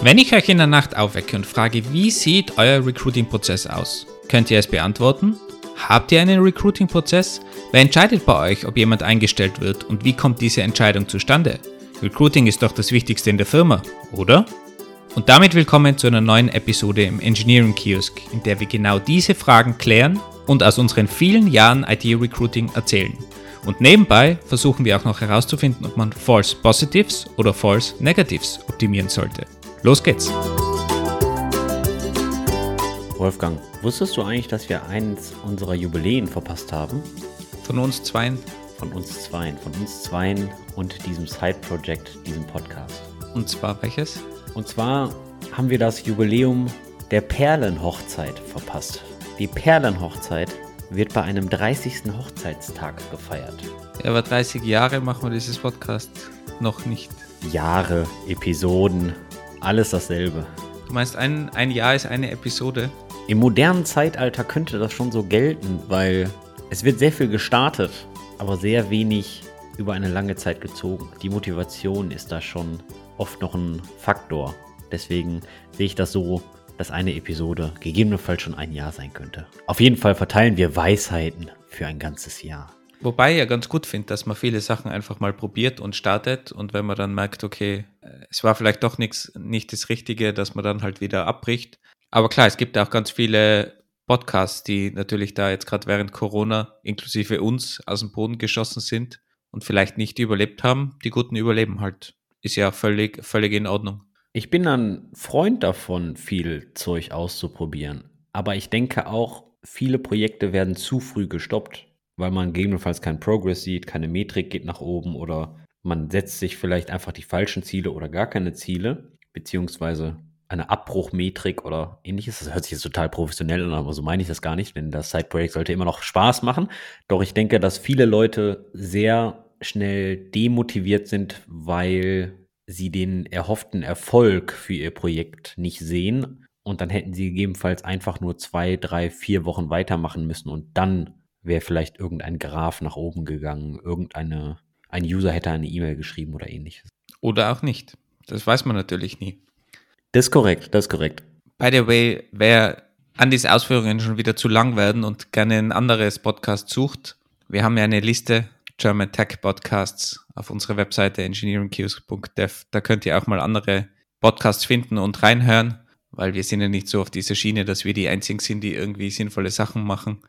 Wenn ich euch in der Nacht aufwecke und frage, wie sieht euer Recruiting-Prozess aus, könnt ihr es beantworten? Habt ihr einen Recruiting-Prozess? Wer entscheidet bei euch, ob jemand eingestellt wird und wie kommt diese Entscheidung zustande? Recruiting ist doch das Wichtigste in der Firma, oder? Und damit willkommen zu einer neuen Episode im Engineering Kiosk, in der wir genau diese Fragen klären und aus unseren vielen Jahren IT-Recruiting erzählen. Und nebenbei versuchen wir auch noch herauszufinden, ob man False Positives oder False Negatives optimieren sollte. Los geht's! Wolfgang, wusstest du eigentlich, dass wir eins unserer Jubiläen verpasst haben? Von uns zweien. Von uns zweien, von uns zweien und diesem Side-Project, diesem Podcast. Und zwar welches? Und zwar haben wir das Jubiläum der Perlenhochzeit verpasst. Die Perlenhochzeit wird bei einem 30. Hochzeitstag gefeiert. Ja, aber 30 Jahre machen wir dieses Podcast noch nicht. Jahre, Episoden, alles dasselbe. Du meinst, ein, ein Jahr ist eine Episode? Im modernen Zeitalter könnte das schon so gelten, weil es wird sehr viel gestartet, aber sehr wenig über eine lange Zeit gezogen. Die Motivation ist da schon oft noch ein Faktor. Deswegen sehe ich das so, dass eine Episode gegebenenfalls schon ein Jahr sein könnte. Auf jeden Fall verteilen wir Weisheiten für ein ganzes Jahr. Wobei ich ja ganz gut finde, dass man viele Sachen einfach mal probiert und startet und wenn man dann merkt, okay, äh, es war vielleicht doch nichts, nicht das Richtige, dass man dann halt wieder abbricht. Aber klar, es gibt auch ganz viele Podcasts, die natürlich da jetzt gerade während Corona inklusive uns aus dem Boden geschossen sind und vielleicht nicht überlebt haben. Die Guten überleben halt. Ist ja völlig, völlig in Ordnung. Ich bin ein Freund davon, viel Zeug auszuprobieren. Aber ich denke auch, viele Projekte werden zu früh gestoppt weil man gegebenenfalls keinen Progress sieht, keine Metrik geht nach oben oder man setzt sich vielleicht einfach die falschen Ziele oder gar keine Ziele, beziehungsweise eine Abbruchmetrik oder ähnliches. Das hört sich jetzt total professionell an, aber so meine ich das gar nicht, denn das Side-Projekt sollte immer noch Spaß machen. Doch ich denke, dass viele Leute sehr schnell demotiviert sind, weil sie den erhofften Erfolg für ihr Projekt nicht sehen. Und dann hätten sie gegebenenfalls einfach nur zwei, drei, vier Wochen weitermachen müssen und dann wäre vielleicht irgendein Graph nach oben gegangen, irgendeine, ein User hätte eine E-Mail geschrieben oder ähnliches. Oder auch nicht. Das weiß man natürlich nie. Das ist korrekt, das ist korrekt. By the way, wer an diese Ausführungen schon wieder zu lang werden und gerne ein anderes Podcast sucht, wir haben ja eine Liste German Tech Podcasts auf unserer Webseite engineeringkiosk.dev. Da könnt ihr auch mal andere Podcasts finden und reinhören, weil wir sind ja nicht so auf dieser Schiene, dass wir die einzigen sind, die irgendwie sinnvolle Sachen machen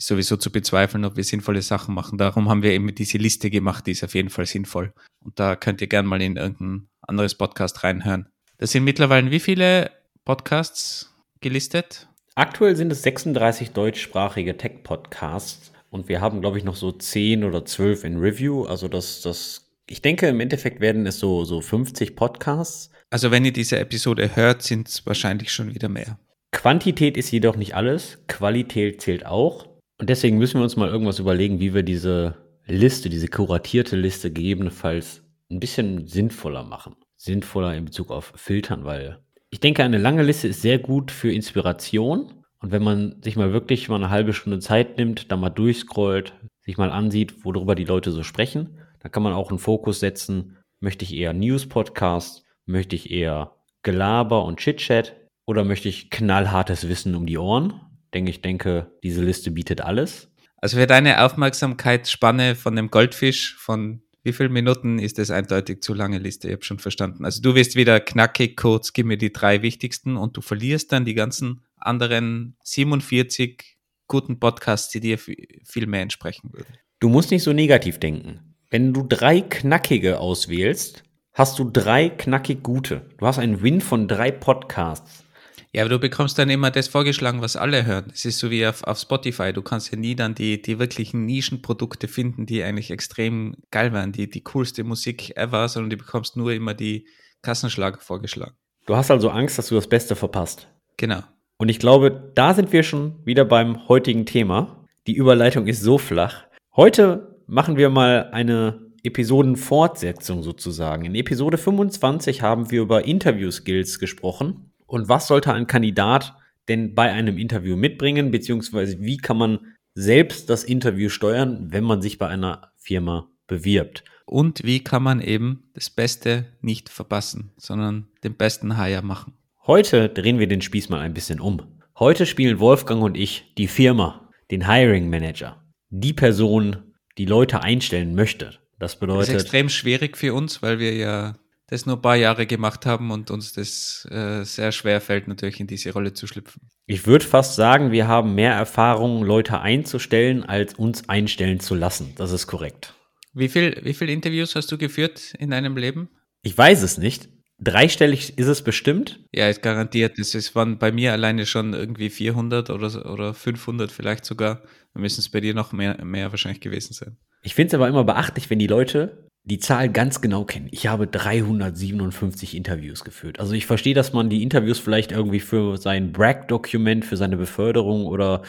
ist sowieso zu bezweifeln, ob wir sinnvolle Sachen machen. Darum haben wir eben diese Liste gemacht, die ist auf jeden Fall sinnvoll. Und da könnt ihr gerne mal in irgendein anderes Podcast reinhören. Das sind mittlerweile wie viele Podcasts gelistet? Aktuell sind es 36 deutschsprachige Tech-Podcasts und wir haben, glaube ich, noch so 10 oder 12 in Review. Also das, das, ich denke, im Endeffekt werden es so, so 50 Podcasts. Also wenn ihr diese Episode hört, sind es wahrscheinlich schon wieder mehr. Quantität ist jedoch nicht alles, Qualität zählt auch. Und deswegen müssen wir uns mal irgendwas überlegen, wie wir diese Liste, diese kuratierte Liste gegebenenfalls ein bisschen sinnvoller machen. Sinnvoller in Bezug auf Filtern, weil ich denke, eine lange Liste ist sehr gut für Inspiration. Und wenn man sich mal wirklich mal eine halbe Stunde Zeit nimmt, da mal durchscrollt, sich mal ansieht, worüber die Leute so sprechen, dann kann man auch einen Fokus setzen. Möchte ich eher News-Podcast? Möchte ich eher Gelaber und Chit-Chat? Oder möchte ich knallhartes Wissen um die Ohren? Denke ich, denke, diese Liste bietet alles. Also für deine Aufmerksamkeitsspanne von dem Goldfisch von wie viele Minuten ist das eindeutig zu lange Liste? Ich habe schon verstanden. Also du wirst wieder knackig, kurz, gib mir die drei wichtigsten und du verlierst dann die ganzen anderen 47 guten Podcasts, die dir viel mehr entsprechen würden. Du musst nicht so negativ denken. Wenn du drei knackige auswählst, hast du drei knackig gute. Du hast einen Win von drei Podcasts. Ja, aber du bekommst dann immer das vorgeschlagen, was alle hören. Es ist so wie auf, auf Spotify. Du kannst ja nie dann die, die wirklichen Nischenprodukte finden, die eigentlich extrem geil waren, die, die coolste Musik ever, sondern du bekommst nur immer die Kassenschlager vorgeschlagen. Du hast also Angst, dass du das Beste verpasst. Genau. Und ich glaube, da sind wir schon wieder beim heutigen Thema. Die Überleitung ist so flach. Heute machen wir mal eine Episodenfortsetzung sozusagen. In Episode 25 haben wir über Interview-Skills gesprochen und was sollte ein Kandidat denn bei einem Interview mitbringen, beziehungsweise wie kann man selbst das Interview steuern, wenn man sich bei einer Firma bewirbt. und wie kann man eben das Beste nicht verpassen, sondern den besten Hire machen. Heute drehen wir den Spieß mal ein bisschen um. Heute spielen Wolfgang und ich die Firma, den Hiring Manager, die Person, die Leute einstellen möchte. Das bedeutet. Das ist extrem schwierig für uns, weil wir ja das nur ein paar Jahre gemacht haben und uns das äh, sehr schwer fällt, natürlich in diese Rolle zu schlüpfen. Ich würde fast sagen, wir haben mehr Erfahrung, Leute einzustellen, als uns einstellen zu lassen. Das ist korrekt. Wie viel, wie viele Interviews hast du geführt in deinem Leben? Ich weiß es nicht. Dreistellig ist es bestimmt? Ja, ist garantiert. Es waren bei mir alleine schon irgendwie 400 oder, oder 500 vielleicht sogar. Da müssen es bei dir noch mehr, mehr wahrscheinlich gewesen sein. Ich finde es aber immer beachtlich, wenn die Leute die Zahl ganz genau kennen. Ich habe 357 Interviews geführt. Also ich verstehe, dass man die Interviews vielleicht irgendwie für sein Bragg-Dokument, für seine Beförderung oder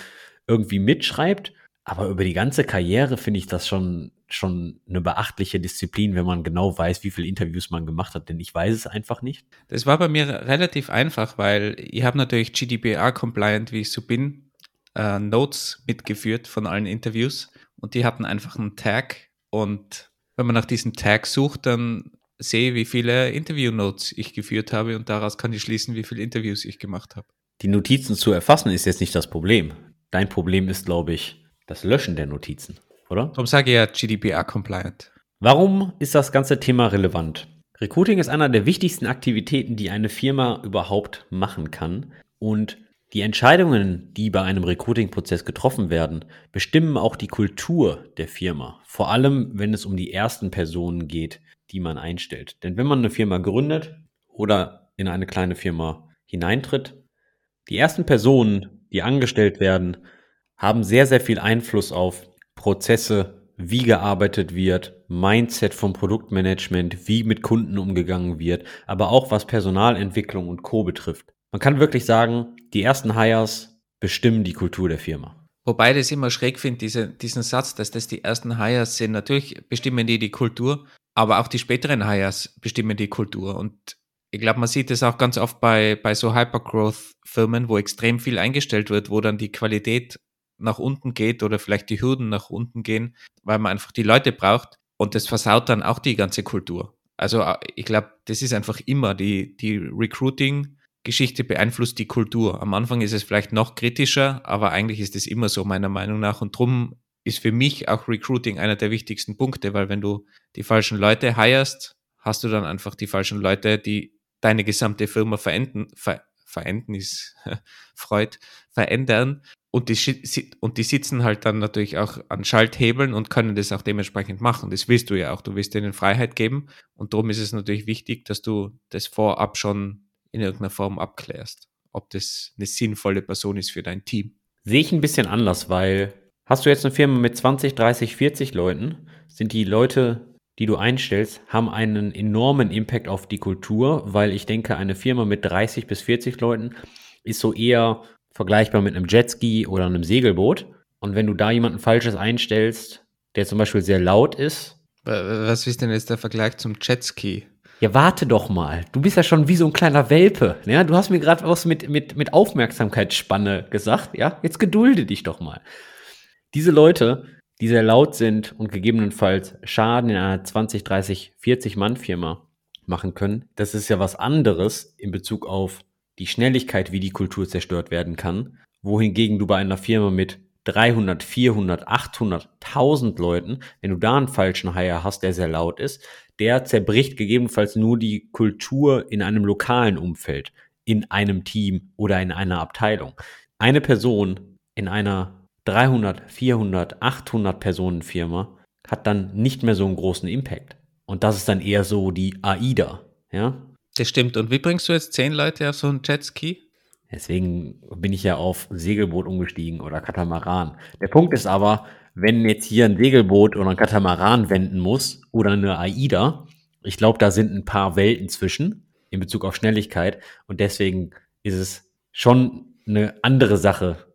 irgendwie mitschreibt. Aber über die ganze Karriere finde ich das schon, schon eine beachtliche Disziplin, wenn man genau weiß, wie viele Interviews man gemacht hat, denn ich weiß es einfach nicht. Das war bei mir relativ einfach, weil ich habe natürlich GDPR-compliant, wie ich so bin, äh, Notes mitgeführt von allen Interviews und die hatten einfach einen Tag und wenn man nach diesem Tag sucht, dann sehe, wie viele Interview-Notes ich geführt habe und daraus kann ich schließen, wie viele Interviews ich gemacht habe. Die Notizen zu erfassen ist jetzt nicht das Problem. Dein Problem ist, glaube ich, das Löschen der Notizen, oder? Darum sage ich ja GDPR-compliant. Warum ist das ganze Thema relevant? Recruiting ist einer der wichtigsten Aktivitäten, die eine Firma überhaupt machen kann. Und die Entscheidungen, die bei einem Recruiting-Prozess getroffen werden, bestimmen auch die Kultur der Firma. Vor allem, wenn es um die ersten Personen geht, die man einstellt. Denn wenn man eine Firma gründet oder in eine kleine Firma hineintritt, die ersten Personen, die angestellt werden, haben sehr, sehr viel Einfluss auf Prozesse, wie gearbeitet wird, Mindset vom Produktmanagement, wie mit Kunden umgegangen wird, aber auch was Personalentwicklung und Co betrifft. Man kann wirklich sagen, die ersten Hires bestimmen die Kultur der Firma. Wobei das immer schräg finde, diese, diesen Satz, dass das die ersten Hires sind. Natürlich bestimmen die die Kultur, aber auch die späteren Hires bestimmen die Kultur. Und ich glaube, man sieht das auch ganz oft bei, bei so Hypergrowth-Firmen, wo extrem viel eingestellt wird, wo dann die Qualität nach unten geht oder vielleicht die Hürden nach unten gehen, weil man einfach die Leute braucht. Und das versaut dann auch die ganze Kultur. Also ich glaube, das ist einfach immer die, die Recruiting- Geschichte beeinflusst die Kultur. Am Anfang ist es vielleicht noch kritischer, aber eigentlich ist es immer so, meiner Meinung nach. Und drum ist für mich auch Recruiting einer der wichtigsten Punkte, weil wenn du die falschen Leute hirest, hast du dann einfach die falschen Leute, die deine gesamte Firma verenden, ver, verenden ist Freud, verändern. Und die, und die sitzen halt dann natürlich auch an Schalthebeln und können das auch dementsprechend machen. Das willst du ja auch. Du willst denen Freiheit geben. Und darum ist es natürlich wichtig, dass du das vorab schon in irgendeiner Form abklärst, ob das eine sinnvolle Person ist für dein Team. Sehe ich ein bisschen anders, weil hast du jetzt eine Firma mit 20, 30, 40 Leuten, sind die Leute, die du einstellst, haben einen enormen Impact auf die Kultur, weil ich denke, eine Firma mit 30 bis 40 Leuten ist so eher vergleichbar mit einem Jetski oder einem Segelboot. Und wenn du da jemanden Falsches einstellst, der zum Beispiel sehr laut ist. Was ist denn jetzt der Vergleich zum Jetski? Ja, warte doch mal. Du bist ja schon wie so ein kleiner Welpe. Ja, du hast mir gerade was mit, mit, mit Aufmerksamkeitsspanne gesagt. Ja, jetzt gedulde dich doch mal. Diese Leute, die sehr laut sind und gegebenenfalls Schaden in einer 20, 30, 40 Mann Firma machen können, das ist ja was anderes in Bezug auf die Schnelligkeit, wie die Kultur zerstört werden kann. Wohingegen du bei einer Firma mit 300, 400, 800, 1000 Leuten, wenn du da einen falschen Hire hast, der sehr laut ist, der zerbricht gegebenenfalls nur die Kultur in einem lokalen Umfeld, in einem Team oder in einer Abteilung. Eine Person in einer 300, 400, 800 Personen Firma hat dann nicht mehr so einen großen Impact. Und das ist dann eher so die AIDA, ja? Das stimmt. Und wie bringst du jetzt zehn Leute auf so einen Jetski? Deswegen bin ich ja auf Segelboot umgestiegen oder Katamaran. Der Punkt ist aber, wenn jetzt hier ein Segelboot oder ein Katamaran wenden muss oder eine AIDA, ich glaube, da sind ein paar Welten zwischen in Bezug auf Schnelligkeit und deswegen ist es schon eine andere Sache,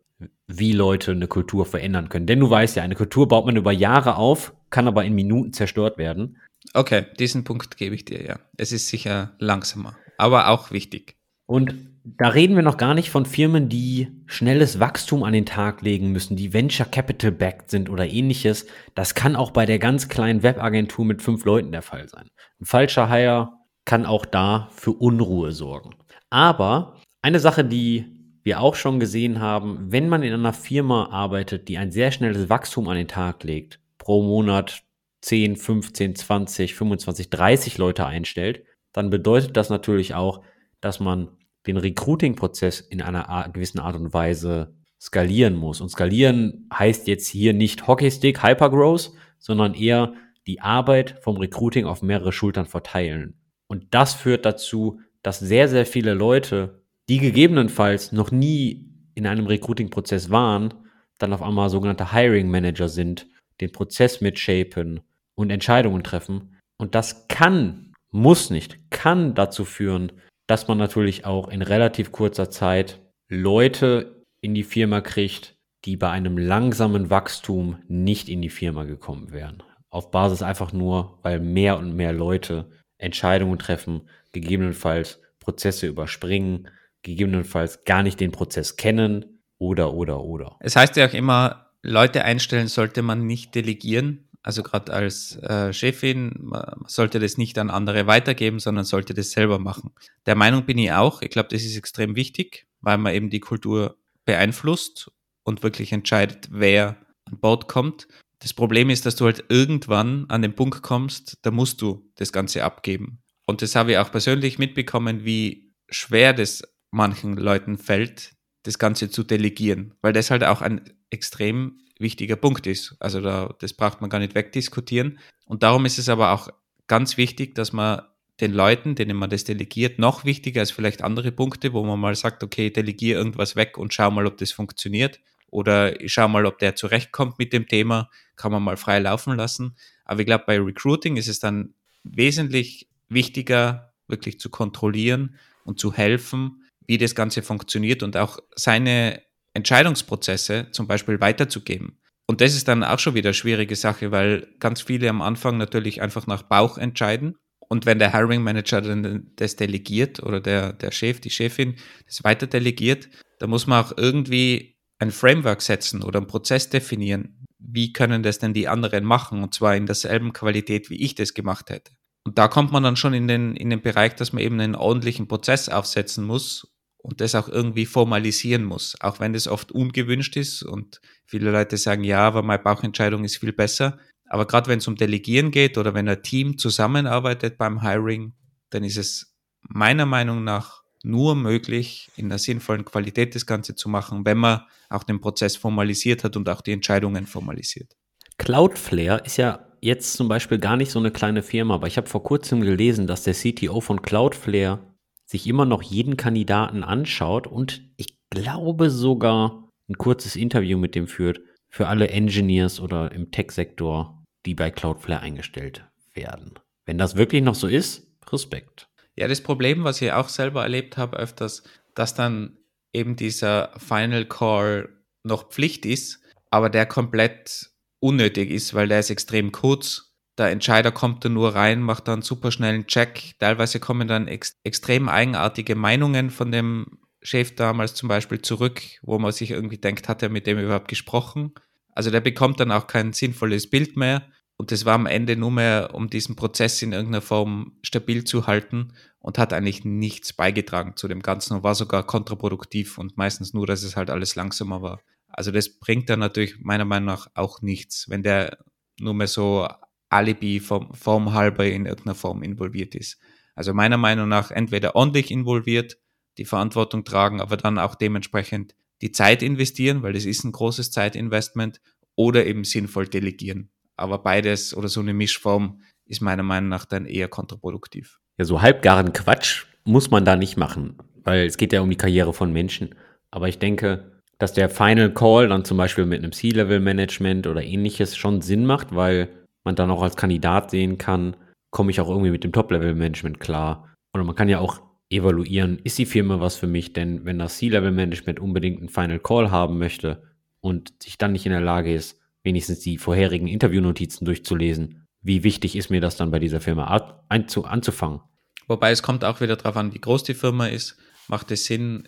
wie Leute eine Kultur verändern können. Denn du weißt ja, eine Kultur baut man über Jahre auf, kann aber in Minuten zerstört werden. Okay, diesen Punkt gebe ich dir, ja. Es ist sicher langsamer, aber auch wichtig. Und da reden wir noch gar nicht von Firmen, die schnelles Wachstum an den Tag legen müssen, die Venture Capital backed sind oder ähnliches. Das kann auch bei der ganz kleinen Webagentur mit fünf Leuten der Fall sein. Ein falscher Hire kann auch da für Unruhe sorgen. Aber eine Sache, die wir auch schon gesehen haben, wenn man in einer Firma arbeitet, die ein sehr schnelles Wachstum an den Tag legt, pro Monat 10, 15, 20, 25, 30 Leute einstellt, dann bedeutet das natürlich auch, dass man den Recruiting-Prozess in einer gewissen Art und Weise skalieren muss. Und skalieren heißt jetzt hier nicht Hockeystick, Hypergrowth, sondern eher die Arbeit vom Recruiting auf mehrere Schultern verteilen. Und das führt dazu, dass sehr, sehr viele Leute, die gegebenenfalls noch nie in einem Recruiting-Prozess waren, dann auf einmal sogenannte Hiring Manager sind, den Prozess mitshapen und Entscheidungen treffen. Und das kann, muss nicht, kann dazu führen, dass man natürlich auch in relativ kurzer Zeit Leute in die Firma kriegt, die bei einem langsamen Wachstum nicht in die Firma gekommen wären. Auf Basis einfach nur, weil mehr und mehr Leute Entscheidungen treffen, gegebenenfalls Prozesse überspringen, gegebenenfalls gar nicht den Prozess kennen oder, oder, oder. Es heißt ja auch immer, Leute einstellen sollte man nicht delegieren, also gerade als äh, Chefin, man sollte das nicht an andere weitergeben, sondern sollte das selber machen. Der Meinung bin ich auch. Ich glaube, das ist extrem wichtig, weil man eben die Kultur beeinflusst und wirklich entscheidet, wer an Bord kommt. Das Problem ist, dass du halt irgendwann an den Punkt kommst, da musst du das Ganze abgeben. Und das habe ich auch persönlich mitbekommen, wie schwer das manchen Leuten fällt, das Ganze zu delegieren, weil das halt auch ein extrem wichtiger Punkt ist. Also da, das braucht man gar nicht wegdiskutieren. Und darum ist es aber auch ganz wichtig, dass man den Leuten, denen man das delegiert, noch wichtiger als vielleicht andere Punkte, wo man mal sagt, okay, delegiere irgendwas weg und schau mal, ob das funktioniert. Oder ich schau mal, ob der zurechtkommt mit dem Thema, kann man mal frei laufen lassen. Aber ich glaube, bei Recruiting ist es dann wesentlich wichtiger, wirklich zu kontrollieren und zu helfen, wie das Ganze funktioniert und auch seine Entscheidungsprozesse zum Beispiel weiterzugeben. Und das ist dann auch schon wieder eine schwierige Sache, weil ganz viele am Anfang natürlich einfach nach Bauch entscheiden. Und wenn der Hiring Manager dann das delegiert oder der, der Chef, die Chefin das weiter delegiert, dann muss man auch irgendwie ein Framework setzen oder einen Prozess definieren. Wie können das denn die anderen machen? Und zwar in derselben Qualität, wie ich das gemacht hätte. Und da kommt man dann schon in den, in den Bereich, dass man eben einen ordentlichen Prozess aufsetzen muss und das auch irgendwie formalisieren muss, auch wenn das oft ungewünscht ist und viele Leute sagen, ja, aber meine Bauchentscheidung ist viel besser. Aber gerade wenn es um Delegieren geht oder wenn ein Team zusammenarbeitet beim Hiring, dann ist es meiner Meinung nach nur möglich, in einer sinnvollen Qualität das Ganze zu machen, wenn man auch den Prozess formalisiert hat und auch die Entscheidungen formalisiert. Cloudflare ist ja jetzt zum Beispiel gar nicht so eine kleine Firma, aber ich habe vor kurzem gelesen, dass der CTO von Cloudflare sich immer noch jeden Kandidaten anschaut und ich glaube sogar ein kurzes Interview mit dem führt für alle Engineers oder im Tech-Sektor, die bei Cloudflare eingestellt werden. Wenn das wirklich noch so ist, Respekt. Ja, das Problem, was ich auch selber erlebt habe, öfters, dass dann eben dieser Final Call noch Pflicht ist, aber der komplett unnötig ist, weil der ist extrem kurz der Entscheider kommt da nur rein, macht dann super schnellen Check. Teilweise kommen dann ex extrem eigenartige Meinungen von dem Chef damals zum Beispiel zurück, wo man sich irgendwie denkt, hat er mit dem überhaupt gesprochen? Also der bekommt dann auch kein sinnvolles Bild mehr. Und das war am Ende nur mehr, um diesen Prozess in irgendeiner Form stabil zu halten und hat eigentlich nichts beigetragen zu dem Ganzen und war sogar kontraproduktiv und meistens nur, dass es halt alles langsamer war. Also das bringt dann natürlich meiner Meinung nach auch nichts, wenn der nur mehr so Alibi vom, Form halber in irgendeiner Form involviert ist. Also meiner Meinung nach entweder ordentlich involviert, die Verantwortung tragen, aber dann auch dementsprechend die Zeit investieren, weil das ist ein großes Zeitinvestment, oder eben sinnvoll delegieren. Aber beides oder so eine Mischform ist meiner Meinung nach dann eher kontraproduktiv. Ja, so halbgaren Quatsch muss man da nicht machen, weil es geht ja um die Karriere von Menschen. Aber ich denke, dass der Final Call dann zum Beispiel mit einem C-Level-Management oder ähnliches schon Sinn macht, weil man dann auch als Kandidat sehen kann, komme ich auch irgendwie mit dem Top-Level-Management klar. Oder man kann ja auch evaluieren, ist die Firma was für mich? Denn wenn das C-Level-Management unbedingt einen Final Call haben möchte und sich dann nicht in der Lage ist, wenigstens die vorherigen Interviewnotizen durchzulesen, wie wichtig ist mir das dann bei dieser Firma anzufangen? Wobei es kommt auch wieder darauf an, wie groß die Firma ist. macht es Sinn,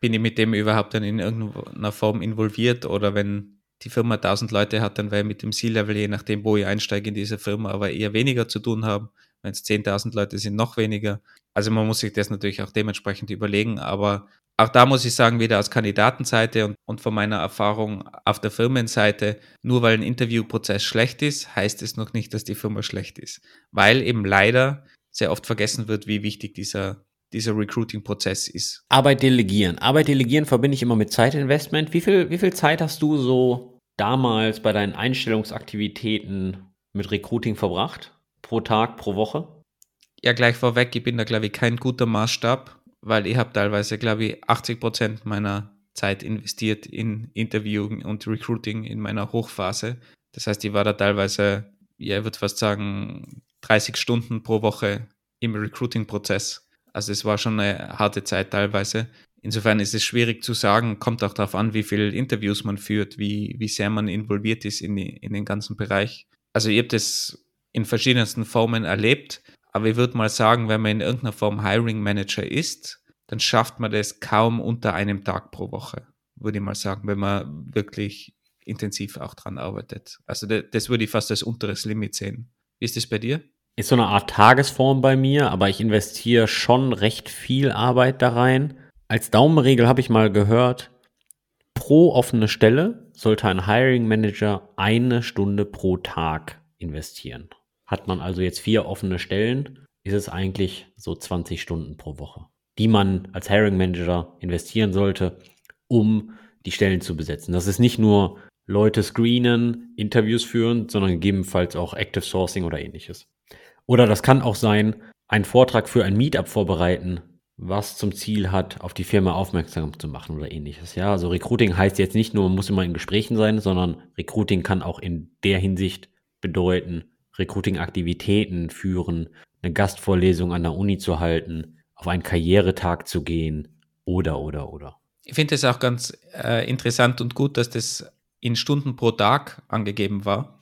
bin ich mit dem überhaupt dann in irgendeiner Form involviert oder wenn die Firma 1000 Leute hat, dann werde ich mit dem C-Level, je nachdem, wo ich einsteige in diese Firma, aber eher weniger zu tun haben. Wenn es 10.000 Leute sind, noch weniger. Also man muss sich das natürlich auch dementsprechend überlegen, aber auch da muss ich sagen, wieder aus Kandidatenseite und, und von meiner Erfahrung auf der Firmenseite, nur weil ein Interviewprozess schlecht ist, heißt es noch nicht, dass die Firma schlecht ist. Weil eben leider sehr oft vergessen wird, wie wichtig dieser, dieser Recruiting-Prozess ist. Arbeit delegieren. Arbeit delegieren verbinde ich immer mit Zeitinvestment. Wie viel, wie viel Zeit hast du so damals bei deinen Einstellungsaktivitäten mit Recruiting verbracht? Pro Tag, pro Woche? Ja, gleich vorweg, ich bin da, glaube ich, kein guter Maßstab weil ich habe teilweise, glaube ich, 80 Prozent meiner Zeit investiert in Interviewing und Recruiting in meiner Hochphase. Das heißt, ich war da teilweise, ja, ich würde fast sagen, 30 Stunden pro Woche im Recruiting-Prozess. Also es war schon eine harte Zeit teilweise. Insofern ist es schwierig zu sagen, kommt auch darauf an, wie viele Interviews man führt, wie, wie sehr man involviert ist in, die, in den ganzen Bereich. Also ich habe das in verschiedensten Formen erlebt. Aber ich würde mal sagen, wenn man in irgendeiner Form Hiring Manager ist, dann schafft man das kaum unter einem Tag pro Woche, würde ich mal sagen, wenn man wirklich intensiv auch dran arbeitet. Also das würde ich fast als unteres Limit sehen. Wie ist das bei dir? Ist so eine Art Tagesform bei mir, aber ich investiere schon recht viel Arbeit da rein. Als Daumenregel habe ich mal gehört, pro offene Stelle sollte ein Hiring Manager eine Stunde pro Tag investieren. Hat man also jetzt vier offene Stellen, ist es eigentlich so 20 Stunden pro Woche, die man als Hiring Manager investieren sollte, um die Stellen zu besetzen. Das ist nicht nur Leute screenen, Interviews führen, sondern gegebenenfalls auch Active Sourcing oder ähnliches. Oder das kann auch sein, einen Vortrag für ein Meetup vorbereiten, was zum Ziel hat, auf die Firma aufmerksam zu machen oder ähnliches. Ja, also Recruiting heißt jetzt nicht nur, man muss immer in Gesprächen sein, sondern Recruiting kann auch in der Hinsicht bedeuten, Recruiting-Aktivitäten führen, eine Gastvorlesung an der Uni zu halten, auf einen Karrieretag zu gehen oder, oder, oder. Ich finde es auch ganz äh, interessant und gut, dass das in Stunden pro Tag angegeben war.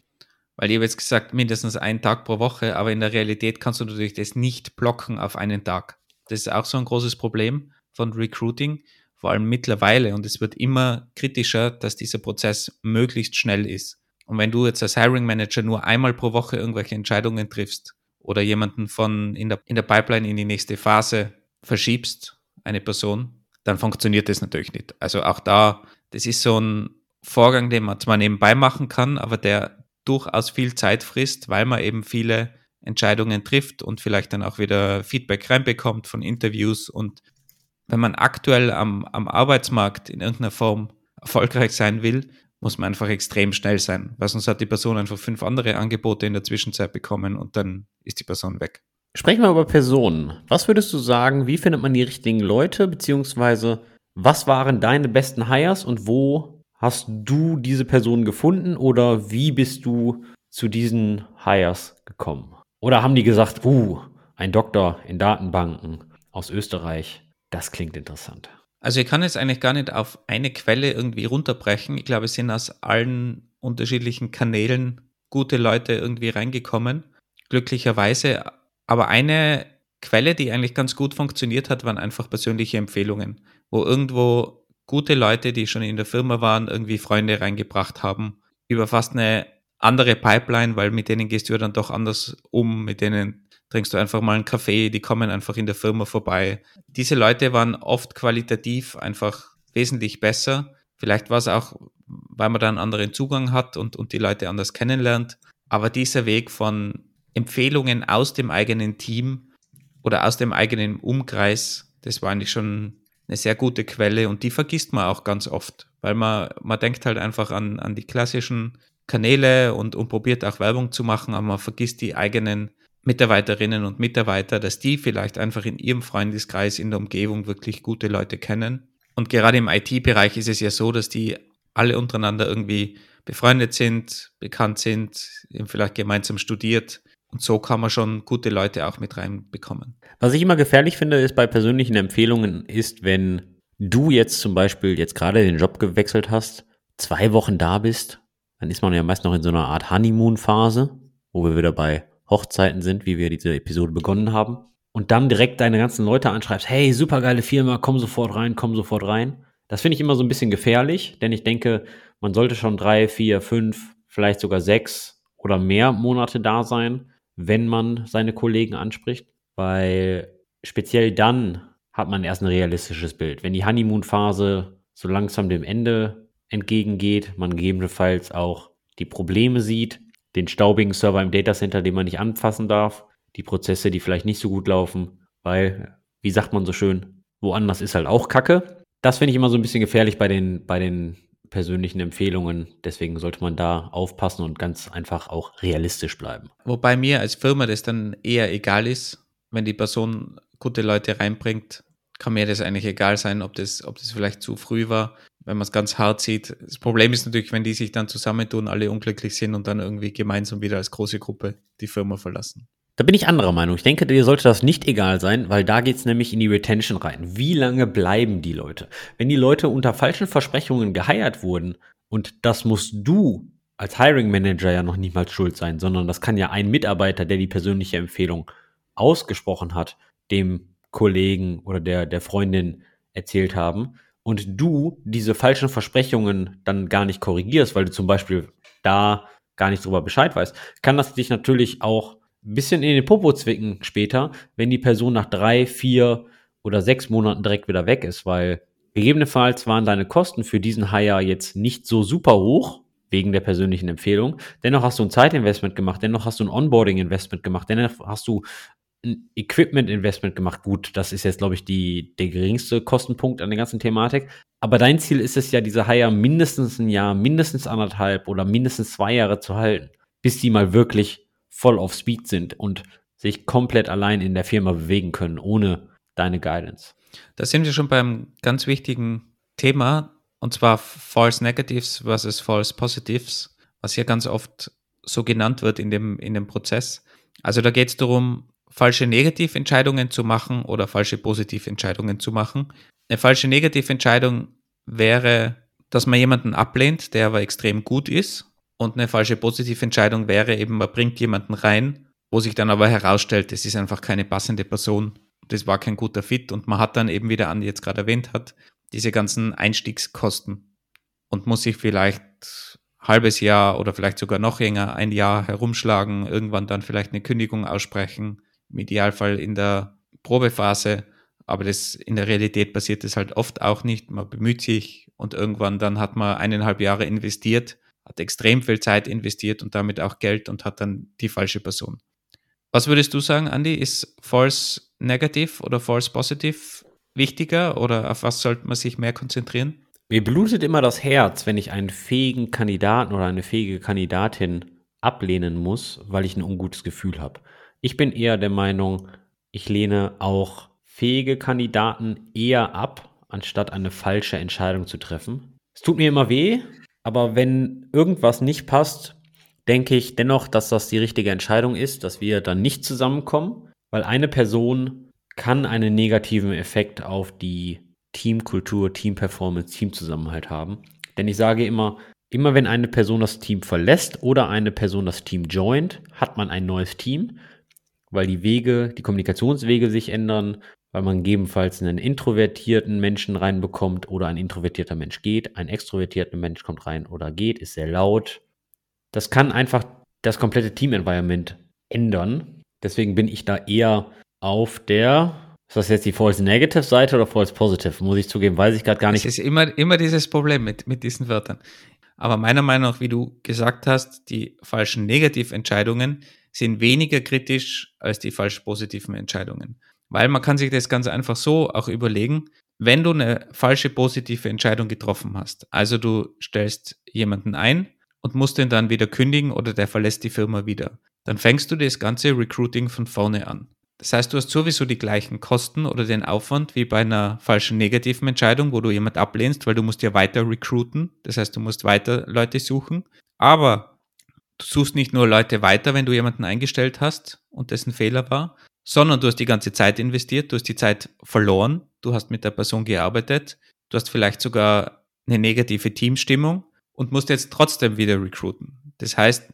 Weil ich habe jetzt gesagt, mindestens einen Tag pro Woche, aber in der Realität kannst du natürlich das nicht blocken auf einen Tag. Das ist auch so ein großes Problem von Recruiting, vor allem mittlerweile. Und es wird immer kritischer, dass dieser Prozess möglichst schnell ist. Und wenn du jetzt als Hiring Manager nur einmal pro Woche irgendwelche Entscheidungen triffst oder jemanden von in der, in der Pipeline in die nächste Phase verschiebst, eine Person, dann funktioniert das natürlich nicht. Also auch da, das ist so ein Vorgang, den man zwar nebenbei machen kann, aber der durchaus viel Zeit frisst, weil man eben viele Entscheidungen trifft und vielleicht dann auch wieder Feedback reinbekommt von Interviews. Und wenn man aktuell am, am Arbeitsmarkt in irgendeiner Form erfolgreich sein will, muss man einfach extrem schnell sein, weil sonst hat die Person einfach fünf andere Angebote in der Zwischenzeit bekommen und dann ist die Person weg. Sprechen wir über Personen. Was würdest du sagen, wie findet man die richtigen Leute, beziehungsweise was waren deine besten Hires und wo hast du diese Person gefunden oder wie bist du zu diesen Hires gekommen? Oder haben die gesagt, uh, ein Doktor in Datenbanken aus Österreich, das klingt interessant. Also ich kann jetzt eigentlich gar nicht auf eine Quelle irgendwie runterbrechen. Ich glaube, es sind aus allen unterschiedlichen Kanälen gute Leute irgendwie reingekommen. Glücklicherweise. Aber eine Quelle, die eigentlich ganz gut funktioniert hat, waren einfach persönliche Empfehlungen, wo irgendwo gute Leute, die schon in der Firma waren, irgendwie Freunde reingebracht haben über fast eine andere Pipeline, weil mit denen gehst du ja dann doch anders um, mit denen trinkst du einfach mal einen Kaffee, die kommen einfach in der Firma vorbei. Diese Leute waren oft qualitativ einfach wesentlich besser. Vielleicht war es auch, weil man da einen anderen Zugang hat und, und die Leute anders kennenlernt. Aber dieser Weg von Empfehlungen aus dem eigenen Team oder aus dem eigenen Umkreis, das war eigentlich schon eine sehr gute Quelle und die vergisst man auch ganz oft, weil man, man denkt halt einfach an, an die klassischen Kanäle und, und probiert auch Werbung zu machen, aber man vergisst die eigenen Mitarbeiterinnen und Mitarbeiter, dass die vielleicht einfach in ihrem Freundeskreis in der Umgebung wirklich gute Leute kennen. Und gerade im IT-Bereich ist es ja so, dass die alle untereinander irgendwie befreundet sind, bekannt sind, vielleicht gemeinsam studiert. Und so kann man schon gute Leute auch mit reinbekommen. Was ich immer gefährlich finde, ist bei persönlichen Empfehlungen, ist, wenn du jetzt zum Beispiel jetzt gerade den Job gewechselt hast, zwei Wochen da bist, dann ist man ja meist noch in so einer Art Honeymoon-Phase, wo wir wieder bei Hochzeiten sind, wie wir diese Episode begonnen haben. und dann direkt deine ganzen Leute anschreibst, hey, super geile Firma, komm sofort rein, komm sofort rein. Das finde ich immer so ein bisschen gefährlich, denn ich denke, man sollte schon drei, vier, fünf, vielleicht sogar sechs oder mehr Monate da sein, wenn man seine Kollegen anspricht, weil speziell dann hat man erst ein realistisches Bild. Wenn die Honeymoon-Phase so langsam dem Ende entgegengeht, man gegebenenfalls auch die Probleme sieht, den staubigen Server im Datacenter, den man nicht anfassen darf, die Prozesse, die vielleicht nicht so gut laufen, weil, wie sagt man so schön, woanders ist halt auch Kacke. Das finde ich immer so ein bisschen gefährlich bei den, bei den persönlichen Empfehlungen. Deswegen sollte man da aufpassen und ganz einfach auch realistisch bleiben. Wobei mir als Firma das dann eher egal ist, wenn die Person gute Leute reinbringt, kann mir das eigentlich egal sein, ob das, ob das vielleicht zu früh war, wenn man es ganz hart sieht. Das Problem ist natürlich, wenn die sich dann zusammentun, alle unglücklich sind und dann irgendwie gemeinsam wieder als große Gruppe die Firma verlassen. Da bin ich anderer Meinung. Ich denke, dir sollte das nicht egal sein, weil da geht es nämlich in die Retention rein. Wie lange bleiben die Leute? Wenn die Leute unter falschen Versprechungen geheiert wurden, und das musst du als Hiring Manager ja noch niemals schuld sein, sondern das kann ja ein Mitarbeiter, der die persönliche Empfehlung ausgesprochen hat, dem Kollegen oder der, der Freundin erzählt haben und du diese falschen Versprechungen dann gar nicht korrigierst, weil du zum Beispiel da gar nicht drüber Bescheid weißt, kann das dich natürlich auch bisschen in den Popo zwicken später, wenn die Person nach drei, vier oder sechs Monaten direkt wieder weg ist, weil gegebenenfalls waren deine Kosten für diesen Hire jetzt nicht so super hoch, wegen der persönlichen Empfehlung. Dennoch hast du ein Zeitinvestment gemacht, dennoch hast du ein Onboarding-Investment gemacht, dennoch hast du ein Equipment-Investment gemacht. Gut, das ist jetzt, glaube ich, die, der geringste Kostenpunkt an der ganzen Thematik. Aber dein Ziel ist es ja, diese Hire mindestens ein Jahr, mindestens anderthalb oder mindestens zwei Jahre zu halten, bis die mal wirklich voll auf Speed sind und sich komplett allein in der Firma bewegen können, ohne deine Guidance. Da sind wir schon beim ganz wichtigen Thema, und zwar False Negatives versus False Positives, was hier ganz oft so genannt wird in dem, in dem Prozess. Also da geht es darum, falsche Negativentscheidungen zu machen oder falsche Positiventscheidungen zu machen. Eine falsche Negativentscheidung wäre, dass man jemanden ablehnt, der aber extrem gut ist. Und eine falsche Positiventscheidung wäre eben, man bringt jemanden rein, wo sich dann aber herausstellt, es ist einfach keine passende Person. Das war kein guter Fit und man hat dann eben, wie der Andi jetzt gerade erwähnt hat, diese ganzen Einstiegskosten und muss sich vielleicht halbes Jahr oder vielleicht sogar noch länger, ein Jahr herumschlagen, irgendwann dann vielleicht eine Kündigung aussprechen, im Idealfall in der Probephase, aber das in der Realität passiert das halt oft auch nicht. Man bemüht sich und irgendwann dann hat man eineinhalb Jahre investiert, hat extrem viel Zeit investiert und damit auch Geld und hat dann die falsche Person. Was würdest du sagen, Andy? Ist False Negative oder False Positive wichtiger oder auf was sollte man sich mehr konzentrieren? Mir blutet immer das Herz, wenn ich einen fähigen Kandidaten oder eine fähige Kandidatin ablehnen muss, weil ich ein ungutes Gefühl habe. Ich bin eher der Meinung, ich lehne auch fähige Kandidaten eher ab, anstatt eine falsche Entscheidung zu treffen. Es tut mir immer weh, aber wenn irgendwas nicht passt, denke ich dennoch, dass das die richtige Entscheidung ist, dass wir dann nicht zusammenkommen, weil eine Person kann einen negativen Effekt auf die Teamkultur, Teamperformance, Teamzusammenhalt haben. Denn ich sage immer, immer wenn eine Person das Team verlässt oder eine Person das Team joint, hat man ein neues Team weil die Wege, die Kommunikationswege sich ändern, weil man gegebenenfalls einen introvertierten Menschen reinbekommt oder ein introvertierter Mensch geht, ein extrovertierter Mensch kommt rein oder geht, ist sehr laut. Das kann einfach das komplette Team-Environment ändern. Deswegen bin ich da eher auf der, ist das jetzt die False Negative Seite oder False Positive? Muss ich zugeben, weiß ich gerade gar nicht. Es ist immer, immer dieses Problem mit, mit diesen Wörtern. Aber meiner Meinung nach, wie du gesagt hast, die falschen Negativentscheidungen sind weniger kritisch als die falsch positiven Entscheidungen. Weil man kann sich das ganz einfach so auch überlegen, wenn du eine falsche positive Entscheidung getroffen hast, also du stellst jemanden ein und musst den dann wieder kündigen oder der verlässt die Firma wieder, dann fängst du das ganze Recruiting von vorne an. Das heißt, du hast sowieso die gleichen Kosten oder den Aufwand wie bei einer falschen negativen Entscheidung, wo du jemand ablehnst, weil du musst ja weiter recruiten. Das heißt, du musst weiter Leute suchen. Aber du suchst nicht nur Leute weiter, wenn du jemanden eingestellt hast und dessen Fehler war, sondern du hast die ganze Zeit investiert, du hast die Zeit verloren, du hast mit der Person gearbeitet, du hast vielleicht sogar eine negative Teamstimmung und musst jetzt trotzdem wieder recruiten. Das heißt,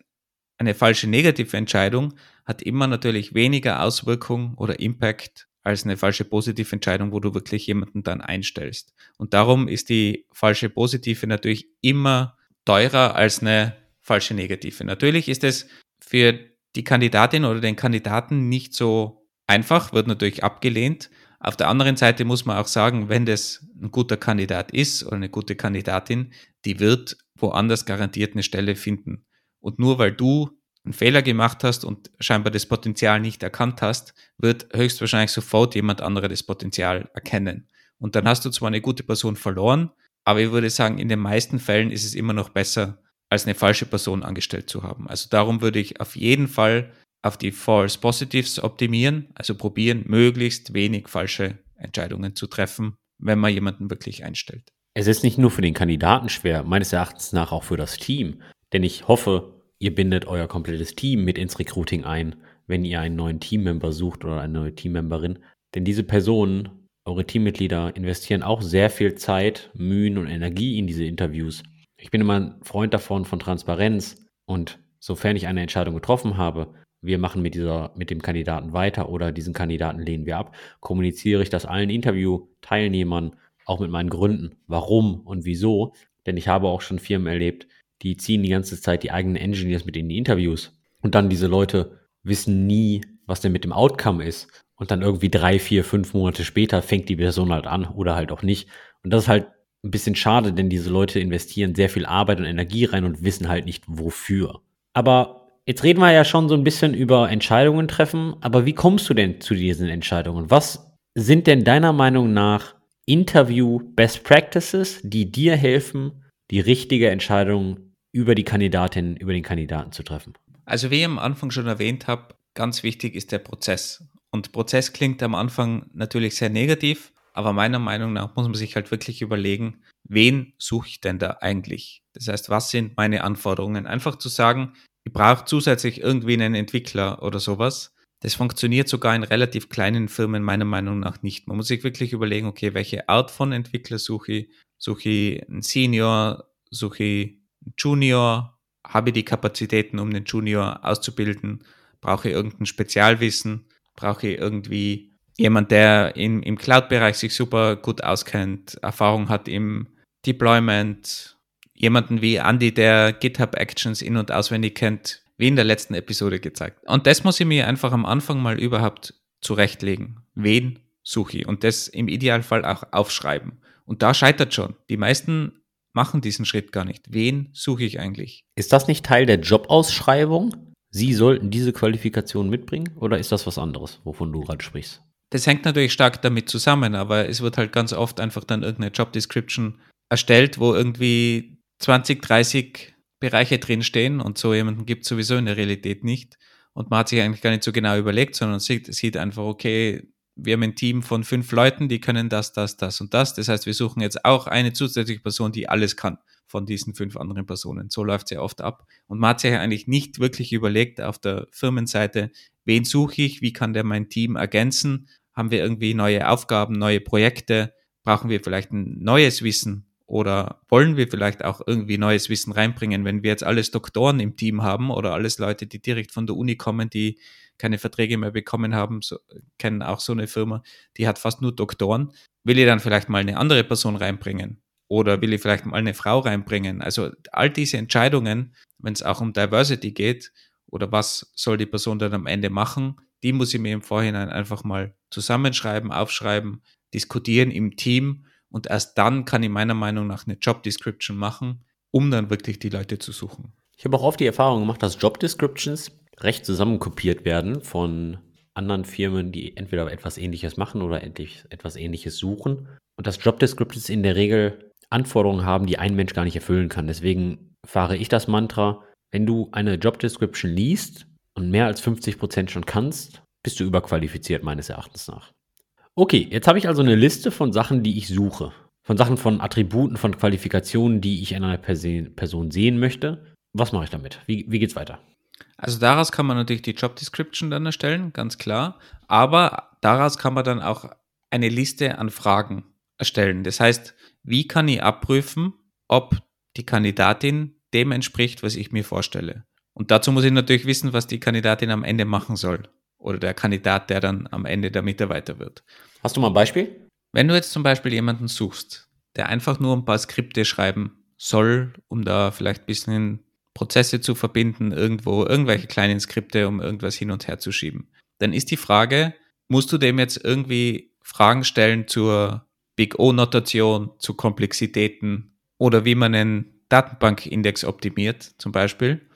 eine falsche negative Entscheidung hat immer natürlich weniger Auswirkung oder Impact als eine falsche positive Entscheidung, wo du wirklich jemanden dann einstellst. Und darum ist die falsche positive natürlich immer teurer als eine falsche negative. Natürlich ist es für die Kandidatin oder den Kandidaten nicht so einfach, wird natürlich abgelehnt. Auf der anderen Seite muss man auch sagen, wenn das ein guter Kandidat ist oder eine gute Kandidatin, die wird woanders garantiert eine Stelle finden. Und nur weil du einen Fehler gemacht hast und scheinbar das Potenzial nicht erkannt hast, wird höchstwahrscheinlich sofort jemand andere das Potenzial erkennen. Und dann hast du zwar eine gute Person verloren, aber ich würde sagen, in den meisten Fällen ist es immer noch besser, als eine falsche Person angestellt zu haben. Also darum würde ich auf jeden Fall auf die False Positives optimieren, also probieren, möglichst wenig falsche Entscheidungen zu treffen, wenn man jemanden wirklich einstellt. Es ist nicht nur für den Kandidaten schwer, meines Erachtens nach auch für das Team. Denn ich hoffe, ihr bindet euer komplettes Team mit ins Recruiting ein, wenn ihr einen neuen Teammember sucht oder eine neue Teammemberin. Denn diese Personen, eure Teammitglieder, investieren auch sehr viel Zeit, Mühen und Energie in diese Interviews. Ich bin immer ein Freund davon, von Transparenz. Und sofern ich eine Entscheidung getroffen habe, wir machen mit, dieser, mit dem Kandidaten weiter oder diesen Kandidaten lehnen wir ab, kommuniziere ich das allen Interview-Teilnehmern, auch mit meinen Gründen, warum und wieso. Denn ich habe auch schon Firmen erlebt, die ziehen die ganze Zeit die eigenen Engineers mit in die Interviews. Und dann diese Leute wissen nie, was denn mit dem Outcome ist. Und dann irgendwie drei, vier, fünf Monate später fängt die Person halt an oder halt auch nicht. Und das ist halt ein bisschen schade, denn diese Leute investieren sehr viel Arbeit und Energie rein und wissen halt nicht wofür. Aber jetzt reden wir ja schon so ein bisschen über Entscheidungen treffen. Aber wie kommst du denn zu diesen Entscheidungen? Was sind denn deiner Meinung nach Interview Best Practices, die dir helfen, die richtige Entscheidung über die Kandidatin, über den Kandidaten zu treffen? Also wie ich am Anfang schon erwähnt habe, ganz wichtig ist der Prozess. Und Prozess klingt am Anfang natürlich sehr negativ, aber meiner Meinung nach muss man sich halt wirklich überlegen, wen suche ich denn da eigentlich? Das heißt, was sind meine Anforderungen? Einfach zu sagen, ich brauche zusätzlich irgendwie einen Entwickler oder sowas. Das funktioniert sogar in relativ kleinen Firmen meiner Meinung nach nicht. Man muss sich wirklich überlegen, okay, welche Art von Entwickler suche ich? Suche ich einen Senior? Suche ich Junior, habe ich die Kapazitäten, um den Junior auszubilden, brauche ich irgendein Spezialwissen, brauche ich irgendwie jemand, der im, im Cloud-Bereich sich super gut auskennt, Erfahrung hat im Deployment, jemanden wie Andy, der GitHub Actions in- und auswendig kennt, wie in der letzten Episode gezeigt. Und das muss ich mir einfach am Anfang mal überhaupt zurechtlegen. Wen suche ich? Und das im Idealfall auch aufschreiben. Und da scheitert schon. Die meisten machen diesen Schritt gar nicht. Wen suche ich eigentlich? Ist das nicht Teil der Jobausschreibung? Sie sollten diese Qualifikation mitbringen oder ist das was anderes, wovon du gerade sprichst? Das hängt natürlich stark damit zusammen, aber es wird halt ganz oft einfach dann irgendeine Job Description erstellt, wo irgendwie 20, 30 Bereiche drinstehen und so jemanden gibt es sowieso in der Realität nicht. Und man hat sich eigentlich gar nicht so genau überlegt, sondern sieht, sieht einfach, okay, wir haben ein Team von fünf Leuten, die können das, das, das und das. Das heißt, wir suchen jetzt auch eine zusätzliche Person, die alles kann von diesen fünf anderen Personen. So läuft es ja oft ab. Und man hat sich eigentlich nicht wirklich überlegt auf der Firmenseite, wen suche ich, wie kann der mein Team ergänzen? Haben wir irgendwie neue Aufgaben, neue Projekte? Brauchen wir vielleicht ein neues Wissen? Oder wollen wir vielleicht auch irgendwie neues Wissen reinbringen, wenn wir jetzt alles Doktoren im Team haben oder alles Leute, die direkt von der Uni kommen, die keine Verträge mehr bekommen haben, so, kennen auch so eine Firma, die hat fast nur Doktoren. Will ich dann vielleicht mal eine andere Person reinbringen? Oder will ich vielleicht mal eine Frau reinbringen? Also all diese Entscheidungen, wenn es auch um Diversity geht, oder was soll die Person dann am Ende machen, die muss ich mir im Vorhinein einfach mal zusammenschreiben, aufschreiben, diskutieren im Team und erst dann kann ich meiner Meinung nach eine Job Description machen, um dann wirklich die Leute zu suchen. Ich habe auch oft die Erfahrung gemacht, dass Job Descriptions recht zusammenkopiert werden von anderen Firmen, die entweder etwas Ähnliches machen oder endlich etwas Ähnliches suchen. Und das Job Descriptions in der Regel Anforderungen haben, die ein Mensch gar nicht erfüllen kann. Deswegen fahre ich das Mantra, wenn du eine Job Description liest und mehr als 50 Prozent schon kannst, bist du überqualifiziert meines Erachtens nach. Okay, jetzt habe ich also eine Liste von Sachen, die ich suche. Von Sachen, von Attributen, von Qualifikationen, die ich in einer Person sehen möchte. Was mache ich damit? Wie, wie geht's weiter? Also daraus kann man natürlich die Job Description dann erstellen, ganz klar. Aber daraus kann man dann auch eine Liste an Fragen erstellen. Das heißt, wie kann ich abprüfen, ob die Kandidatin dem entspricht, was ich mir vorstelle? Und dazu muss ich natürlich wissen, was die Kandidatin am Ende machen soll. Oder der Kandidat, der dann am Ende der Mitarbeiter wird. Hast du mal ein Beispiel? Wenn du jetzt zum Beispiel jemanden suchst, der einfach nur ein paar Skripte schreiben soll, um da vielleicht ein bisschen Prozesse zu verbinden, irgendwo irgendwelche kleinen Skripte, um irgendwas hin und her zu schieben, dann ist die Frage, musst du dem jetzt irgendwie Fragen stellen zur Big O-Notation, zu Komplexitäten oder wie man einen Datenbankindex optimiert, zum Beispiel,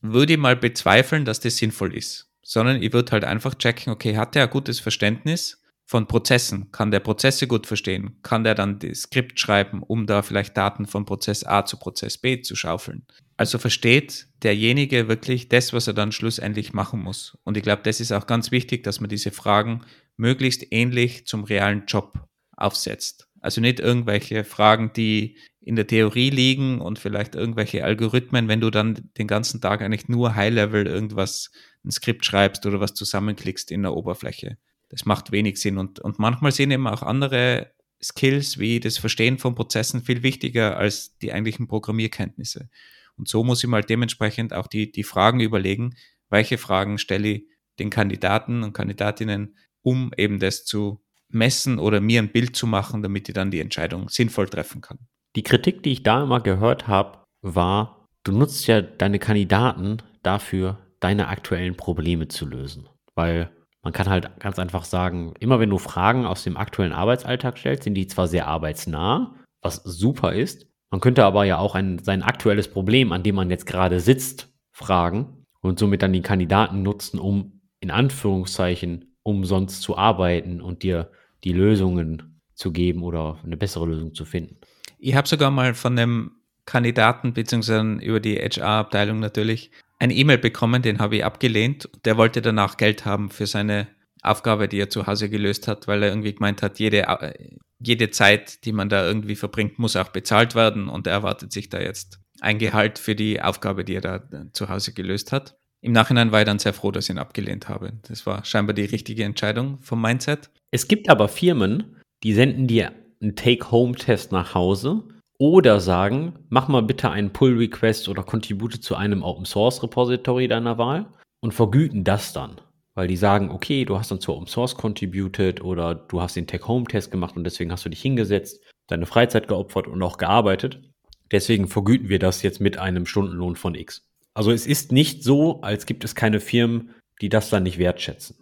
würde ich mal bezweifeln, dass das sinnvoll ist. Sondern ich würde halt einfach checken, okay, hat der ein gutes Verständnis von Prozessen? Kann der Prozesse gut verstehen? Kann der dann das Skript schreiben, um da vielleicht Daten von Prozess A zu Prozess B zu schaufeln? Also versteht derjenige wirklich das, was er dann schlussendlich machen muss. Und ich glaube, das ist auch ganz wichtig, dass man diese Fragen möglichst ähnlich zum realen Job aufsetzt. Also nicht irgendwelche Fragen, die in der Theorie liegen und vielleicht irgendwelche Algorithmen, wenn du dann den ganzen Tag eigentlich nur High-Level irgendwas, ein Skript schreibst oder was zusammenklickst in der Oberfläche. Das macht wenig Sinn. Und, und manchmal sind eben auch andere Skills wie das Verstehen von Prozessen viel wichtiger als die eigentlichen Programmierkenntnisse. Und so muss ich mal dementsprechend auch die, die Fragen überlegen, welche Fragen stelle ich den Kandidaten und Kandidatinnen, um eben das zu messen oder mir ein Bild zu machen, damit ich dann die Entscheidung sinnvoll treffen kann. Die Kritik, die ich da immer gehört habe, war, du nutzt ja deine Kandidaten dafür, deine aktuellen Probleme zu lösen. Weil man kann halt ganz einfach sagen, immer wenn du Fragen aus dem aktuellen Arbeitsalltag stellst, sind die zwar sehr arbeitsnah, was super ist, man könnte aber ja auch ein, sein aktuelles Problem, an dem man jetzt gerade sitzt, fragen und somit dann die Kandidaten nutzen, um in Anführungszeichen umsonst zu arbeiten und dir die Lösungen zu geben oder eine bessere Lösung zu finden. Ich habe sogar mal von einem Kandidaten beziehungsweise über die HR-Abteilung natürlich ein E-Mail bekommen, den habe ich abgelehnt. Der wollte danach Geld haben für seine Aufgabe, die er zu Hause gelöst hat, weil er irgendwie gemeint hat, jede, jede Zeit, die man da irgendwie verbringt, muss auch bezahlt werden und er erwartet sich da jetzt ein Gehalt für die Aufgabe, die er da zu Hause gelöst hat. Im Nachhinein war ich dann sehr froh, dass ich ihn abgelehnt habe. Das war scheinbar die richtige Entscheidung vom Mindset. Es gibt aber Firmen, die senden dir einen Take-Home-Test nach Hause oder sagen, mach mal bitte einen Pull-Request oder contribute zu einem Open-Source-Repository deiner Wahl und vergüten das dann. Weil die sagen, okay, du hast dann zu Open Source contributed oder du hast den Take-Home-Test gemacht und deswegen hast du dich hingesetzt, deine Freizeit geopfert und auch gearbeitet. Deswegen vergüten wir das jetzt mit einem Stundenlohn von X. Also es ist nicht so, als gibt es keine Firmen, die das dann nicht wertschätzen.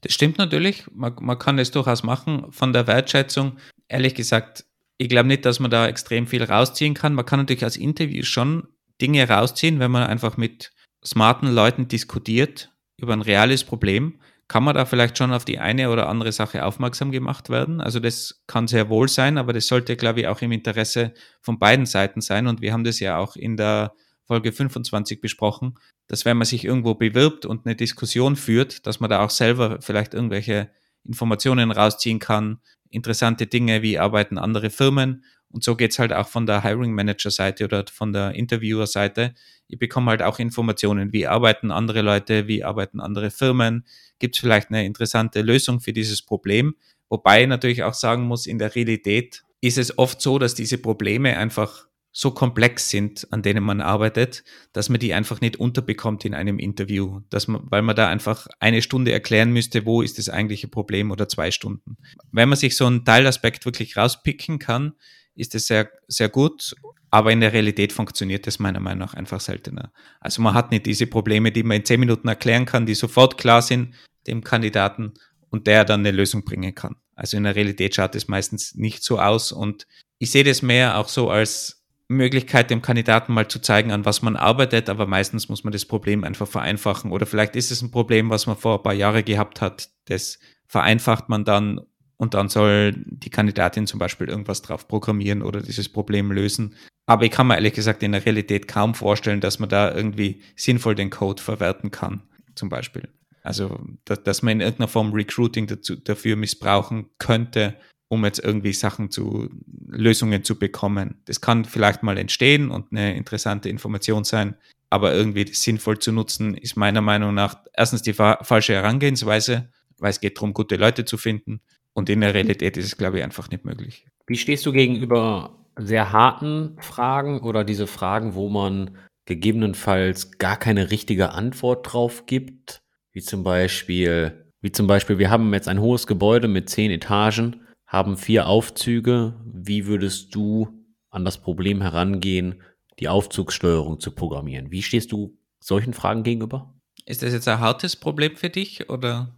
Das stimmt natürlich. Man, man kann es durchaus machen. Von der Wertschätzung, ehrlich gesagt, ich glaube nicht, dass man da extrem viel rausziehen kann. Man kann natürlich als Interview schon Dinge rausziehen, wenn man einfach mit smarten Leuten diskutiert über ein reales Problem. Kann man da vielleicht schon auf die eine oder andere Sache aufmerksam gemacht werden? Also das kann sehr wohl sein, aber das sollte, glaube ich, auch im Interesse von beiden Seiten sein. Und wir haben das ja auch in der Folge 25 besprochen, dass wenn man sich irgendwo bewirbt und eine Diskussion führt, dass man da auch selber vielleicht irgendwelche Informationen rausziehen kann, interessante Dinge, wie arbeiten andere Firmen. Und so geht's halt auch von der Hiring Manager Seite oder von der Interviewer Seite. Ich bekomme halt auch Informationen, wie arbeiten andere Leute, wie arbeiten andere Firmen. Gibt es vielleicht eine interessante Lösung für dieses Problem? Wobei ich natürlich auch sagen muss, in der Realität ist es oft so, dass diese Probleme einfach so komplex sind, an denen man arbeitet, dass man die einfach nicht unterbekommt in einem Interview, dass man, weil man da einfach eine Stunde erklären müsste, wo ist das eigentliche Problem oder zwei Stunden. Wenn man sich so einen Teilaspekt wirklich rauspicken kann, ist es sehr, sehr gut, aber in der Realität funktioniert das meiner Meinung nach einfach seltener. Also man hat nicht diese Probleme, die man in zehn Minuten erklären kann, die sofort klar sind dem Kandidaten und der dann eine Lösung bringen kann. Also in der Realität schaut es meistens nicht so aus und ich sehe das mehr auch so als Möglichkeit, dem Kandidaten mal zu zeigen, an was man arbeitet, aber meistens muss man das Problem einfach vereinfachen. Oder vielleicht ist es ein Problem, was man vor ein paar Jahren gehabt hat. Das vereinfacht man dann und dann soll die Kandidatin zum Beispiel irgendwas drauf programmieren oder dieses Problem lösen. Aber ich kann mir ehrlich gesagt in der Realität kaum vorstellen, dass man da irgendwie sinnvoll den Code verwerten kann, zum Beispiel. Also, dass, man in irgendeiner Form Recruiting dazu, dafür missbrauchen könnte, um jetzt irgendwie Sachen zu, Lösungen zu bekommen. Das kann vielleicht mal entstehen und eine interessante Information sein, aber irgendwie sinnvoll zu nutzen, ist meiner Meinung nach erstens die fa falsche Herangehensweise, weil es geht darum, gute Leute zu finden. Und in der Realität ist es, glaube ich, einfach nicht möglich. Wie stehst du gegenüber sehr harten Fragen oder diese Fragen, wo man gegebenenfalls gar keine richtige Antwort drauf gibt, wie zum Beispiel, wie zum Beispiel, wir haben jetzt ein hohes Gebäude mit zehn Etagen, haben vier Aufzüge. Wie würdest du an das Problem herangehen, die Aufzugssteuerung zu programmieren? Wie stehst du solchen Fragen gegenüber? Ist das jetzt ein hartes Problem für dich oder?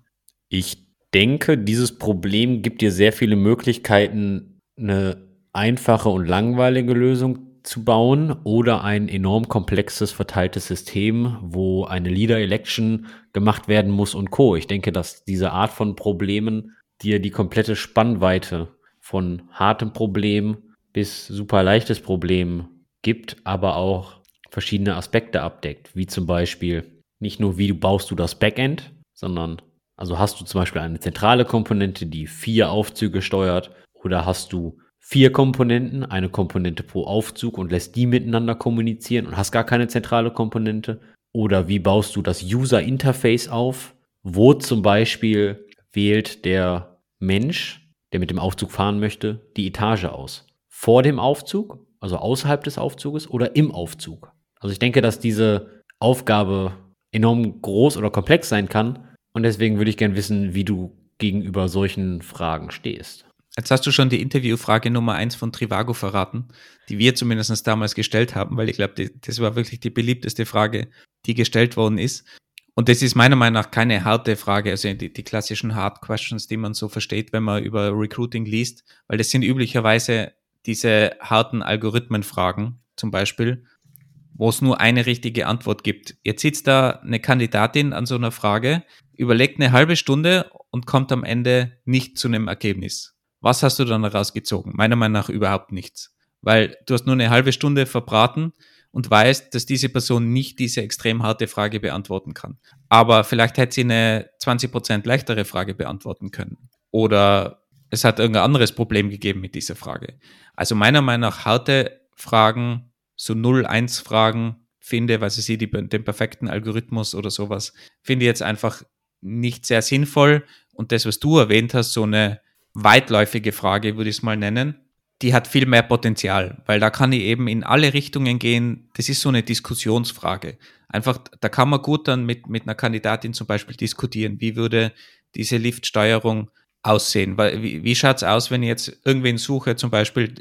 Ich denke, dieses Problem gibt dir sehr viele Möglichkeiten, eine einfache und langweilige Lösung zu bauen oder ein enorm komplexes, verteiltes System, wo eine Leader-Election gemacht werden muss und Co. Ich denke, dass diese Art von Problemen dir die komplette Spannweite von hartem Problem bis super leichtes Problem gibt, aber auch verschiedene Aspekte abdeckt, wie zum Beispiel nicht nur, wie baust du das Backend, sondern also hast du zum Beispiel eine zentrale Komponente, die vier Aufzüge steuert, oder hast du vier Komponenten, eine Komponente pro Aufzug und lässt die miteinander kommunizieren und hast gar keine zentrale Komponente? Oder wie baust du das User Interface auf, wo zum Beispiel wählt der Mensch, der mit dem Aufzug fahren möchte, die Etage aus? Vor dem Aufzug, also außerhalb des Aufzuges oder im Aufzug? Also ich denke, dass diese Aufgabe enorm groß oder komplex sein kann und deswegen würde ich gerne wissen, wie du gegenüber solchen Fragen stehst. Jetzt hast du schon die Interviewfrage Nummer eins von Trivago verraten, die wir zumindest damals gestellt haben, weil ich glaube, das war wirklich die beliebteste Frage, die gestellt worden ist. Und das ist meiner Meinung nach keine harte Frage, also die, die klassischen Hard Questions, die man so versteht, wenn man über Recruiting liest, weil das sind üblicherweise diese harten Algorithmenfragen zum Beispiel, wo es nur eine richtige Antwort gibt. Jetzt sitzt da eine Kandidatin an so einer Frage, überlegt eine halbe Stunde und kommt am Ende nicht zu einem Ergebnis. Was hast du dann daraus gezogen? Meiner Meinung nach überhaupt nichts. Weil du hast nur eine halbe Stunde verbraten und weißt, dass diese Person nicht diese extrem harte Frage beantworten kann. Aber vielleicht hätte sie eine 20% leichtere Frage beantworten können. Oder es hat irgendein anderes Problem gegeben mit dieser Frage. Also meiner Meinung nach harte Fragen, so 0-1-Fragen finde, weil sie die, den perfekten Algorithmus oder sowas, finde ich jetzt einfach nicht sehr sinnvoll. Und das, was du erwähnt hast, so eine weitläufige Frage, würde ich es mal nennen, die hat viel mehr Potenzial, weil da kann ich eben in alle Richtungen gehen. Das ist so eine Diskussionsfrage. Einfach, da kann man gut dann mit, mit einer Kandidatin zum Beispiel diskutieren, wie würde diese Liftsteuerung aussehen? Wie, wie schaut es aus, wenn ich jetzt irgendwen suche, zum Beispiel,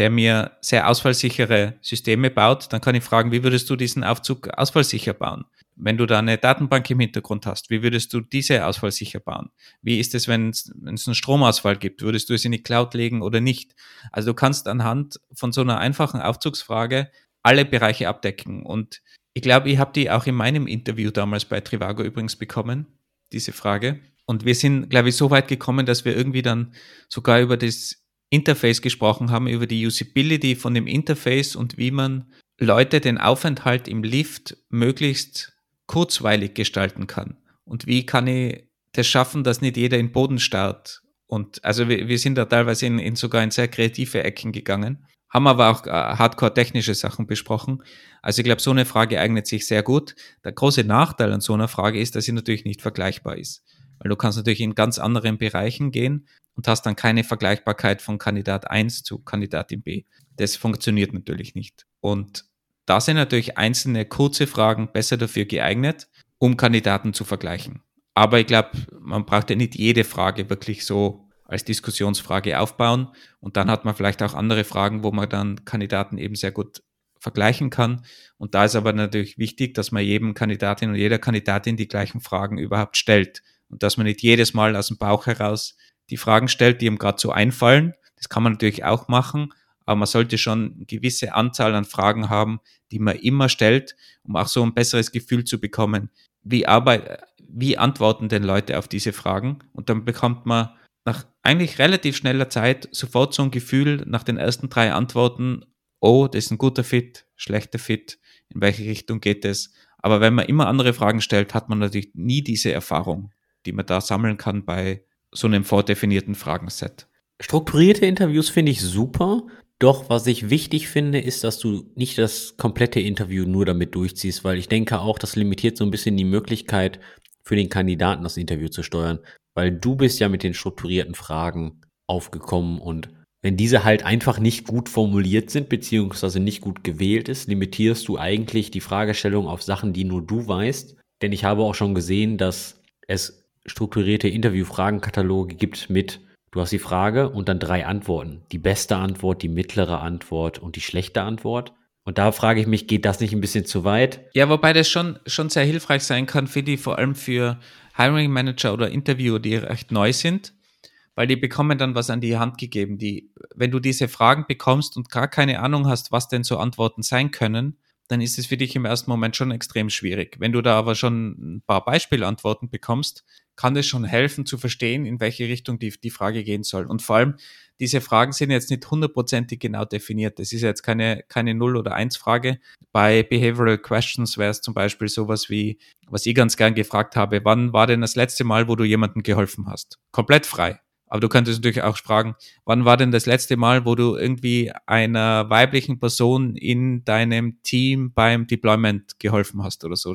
der mir sehr ausfallsichere Systeme baut, dann kann ich fragen, wie würdest du diesen Aufzug ausfallsicher bauen? Wenn du da eine Datenbank im Hintergrund hast, wie würdest du diese ausfallsicher bauen? Wie ist es, wenn es einen Stromausfall gibt? Würdest du es in die Cloud legen oder nicht? Also du kannst anhand von so einer einfachen Aufzugsfrage alle Bereiche abdecken. Und ich glaube, ich habe die auch in meinem Interview damals bei Trivago übrigens bekommen, diese Frage. Und wir sind, glaube ich, so weit gekommen, dass wir irgendwie dann sogar über das Interface gesprochen haben, über die Usability von dem Interface und wie man Leute den Aufenthalt im Lift möglichst kurzweilig gestalten kann. Und wie kann ich das schaffen, dass nicht jeder in Boden starrt? Und also wir, wir sind da teilweise in, in sogar in sehr kreative Ecken gegangen, haben aber auch äh, hardcore-technische Sachen besprochen. Also ich glaube, so eine Frage eignet sich sehr gut. Der große Nachteil an so einer Frage ist, dass sie natürlich nicht vergleichbar ist. Weil du kannst natürlich in ganz anderen Bereichen gehen und hast dann keine Vergleichbarkeit von Kandidat 1 zu Kandidatin B. Das funktioniert natürlich nicht. Und da sind natürlich einzelne kurze Fragen besser dafür geeignet, um Kandidaten zu vergleichen. Aber ich glaube, man braucht ja nicht jede Frage wirklich so als Diskussionsfrage aufbauen. Und dann hat man vielleicht auch andere Fragen, wo man dann Kandidaten eben sehr gut vergleichen kann. Und da ist aber natürlich wichtig, dass man jedem Kandidatin und jeder Kandidatin die gleichen Fragen überhaupt stellt. Und dass man nicht jedes Mal aus dem Bauch heraus die Fragen stellt, die ihm gerade so einfallen. Das kann man natürlich auch machen, aber man sollte schon eine gewisse Anzahl an Fragen haben, die man immer stellt, um auch so ein besseres Gefühl zu bekommen. Wie, arbeit, wie antworten denn Leute auf diese Fragen? Und dann bekommt man nach eigentlich relativ schneller Zeit sofort so ein Gefühl nach den ersten drei Antworten, oh, das ist ein guter Fit, schlechter Fit, in welche Richtung geht es? Aber wenn man immer andere Fragen stellt, hat man natürlich nie diese Erfahrung, die man da sammeln kann bei so einem vordefinierten Fragenset. Strukturierte Interviews finde ich super. Doch was ich wichtig finde, ist, dass du nicht das komplette Interview nur damit durchziehst, weil ich denke auch, das limitiert so ein bisschen die Möglichkeit für den Kandidaten, das Interview zu steuern, weil du bist ja mit den strukturierten Fragen aufgekommen und Wenn diese halt einfach nicht gut formuliert sind, beziehungsweise nicht gut gewählt ist, limitierst du eigentlich die Fragestellung auf Sachen, die nur du weißt. Denn ich habe auch schon gesehen, dass es strukturierte Interviewfragenkataloge gibt mit, du hast die Frage und dann drei Antworten. Die beste Antwort, die mittlere Antwort und die schlechte Antwort. Und da frage ich mich, geht das nicht ein bisschen zu weit? Ja, wobei das schon, schon sehr hilfreich sein kann, finde ich, vor allem für Hiring Manager oder Interviewer, die recht neu sind, weil die bekommen dann was an die Hand gegeben. Die, wenn du diese Fragen bekommst und gar keine Ahnung hast, was denn so Antworten sein können, dann ist es für dich im ersten Moment schon extrem schwierig. Wenn du da aber schon ein paar Beispielantworten bekommst, kann es schon helfen zu verstehen, in welche Richtung die, die Frage gehen soll. Und vor allem, diese Fragen sind jetzt nicht hundertprozentig genau definiert. Das ist jetzt keine, keine Null- oder Eins-Frage. Bei Behavioral Questions wäre es zum Beispiel sowas wie, was ich ganz gern gefragt habe, wann war denn das letzte Mal, wo du jemandem geholfen hast? Komplett frei. Aber du könntest natürlich auch fragen, wann war denn das letzte Mal, wo du irgendwie einer weiblichen Person in deinem Team beim Deployment geholfen hast oder so?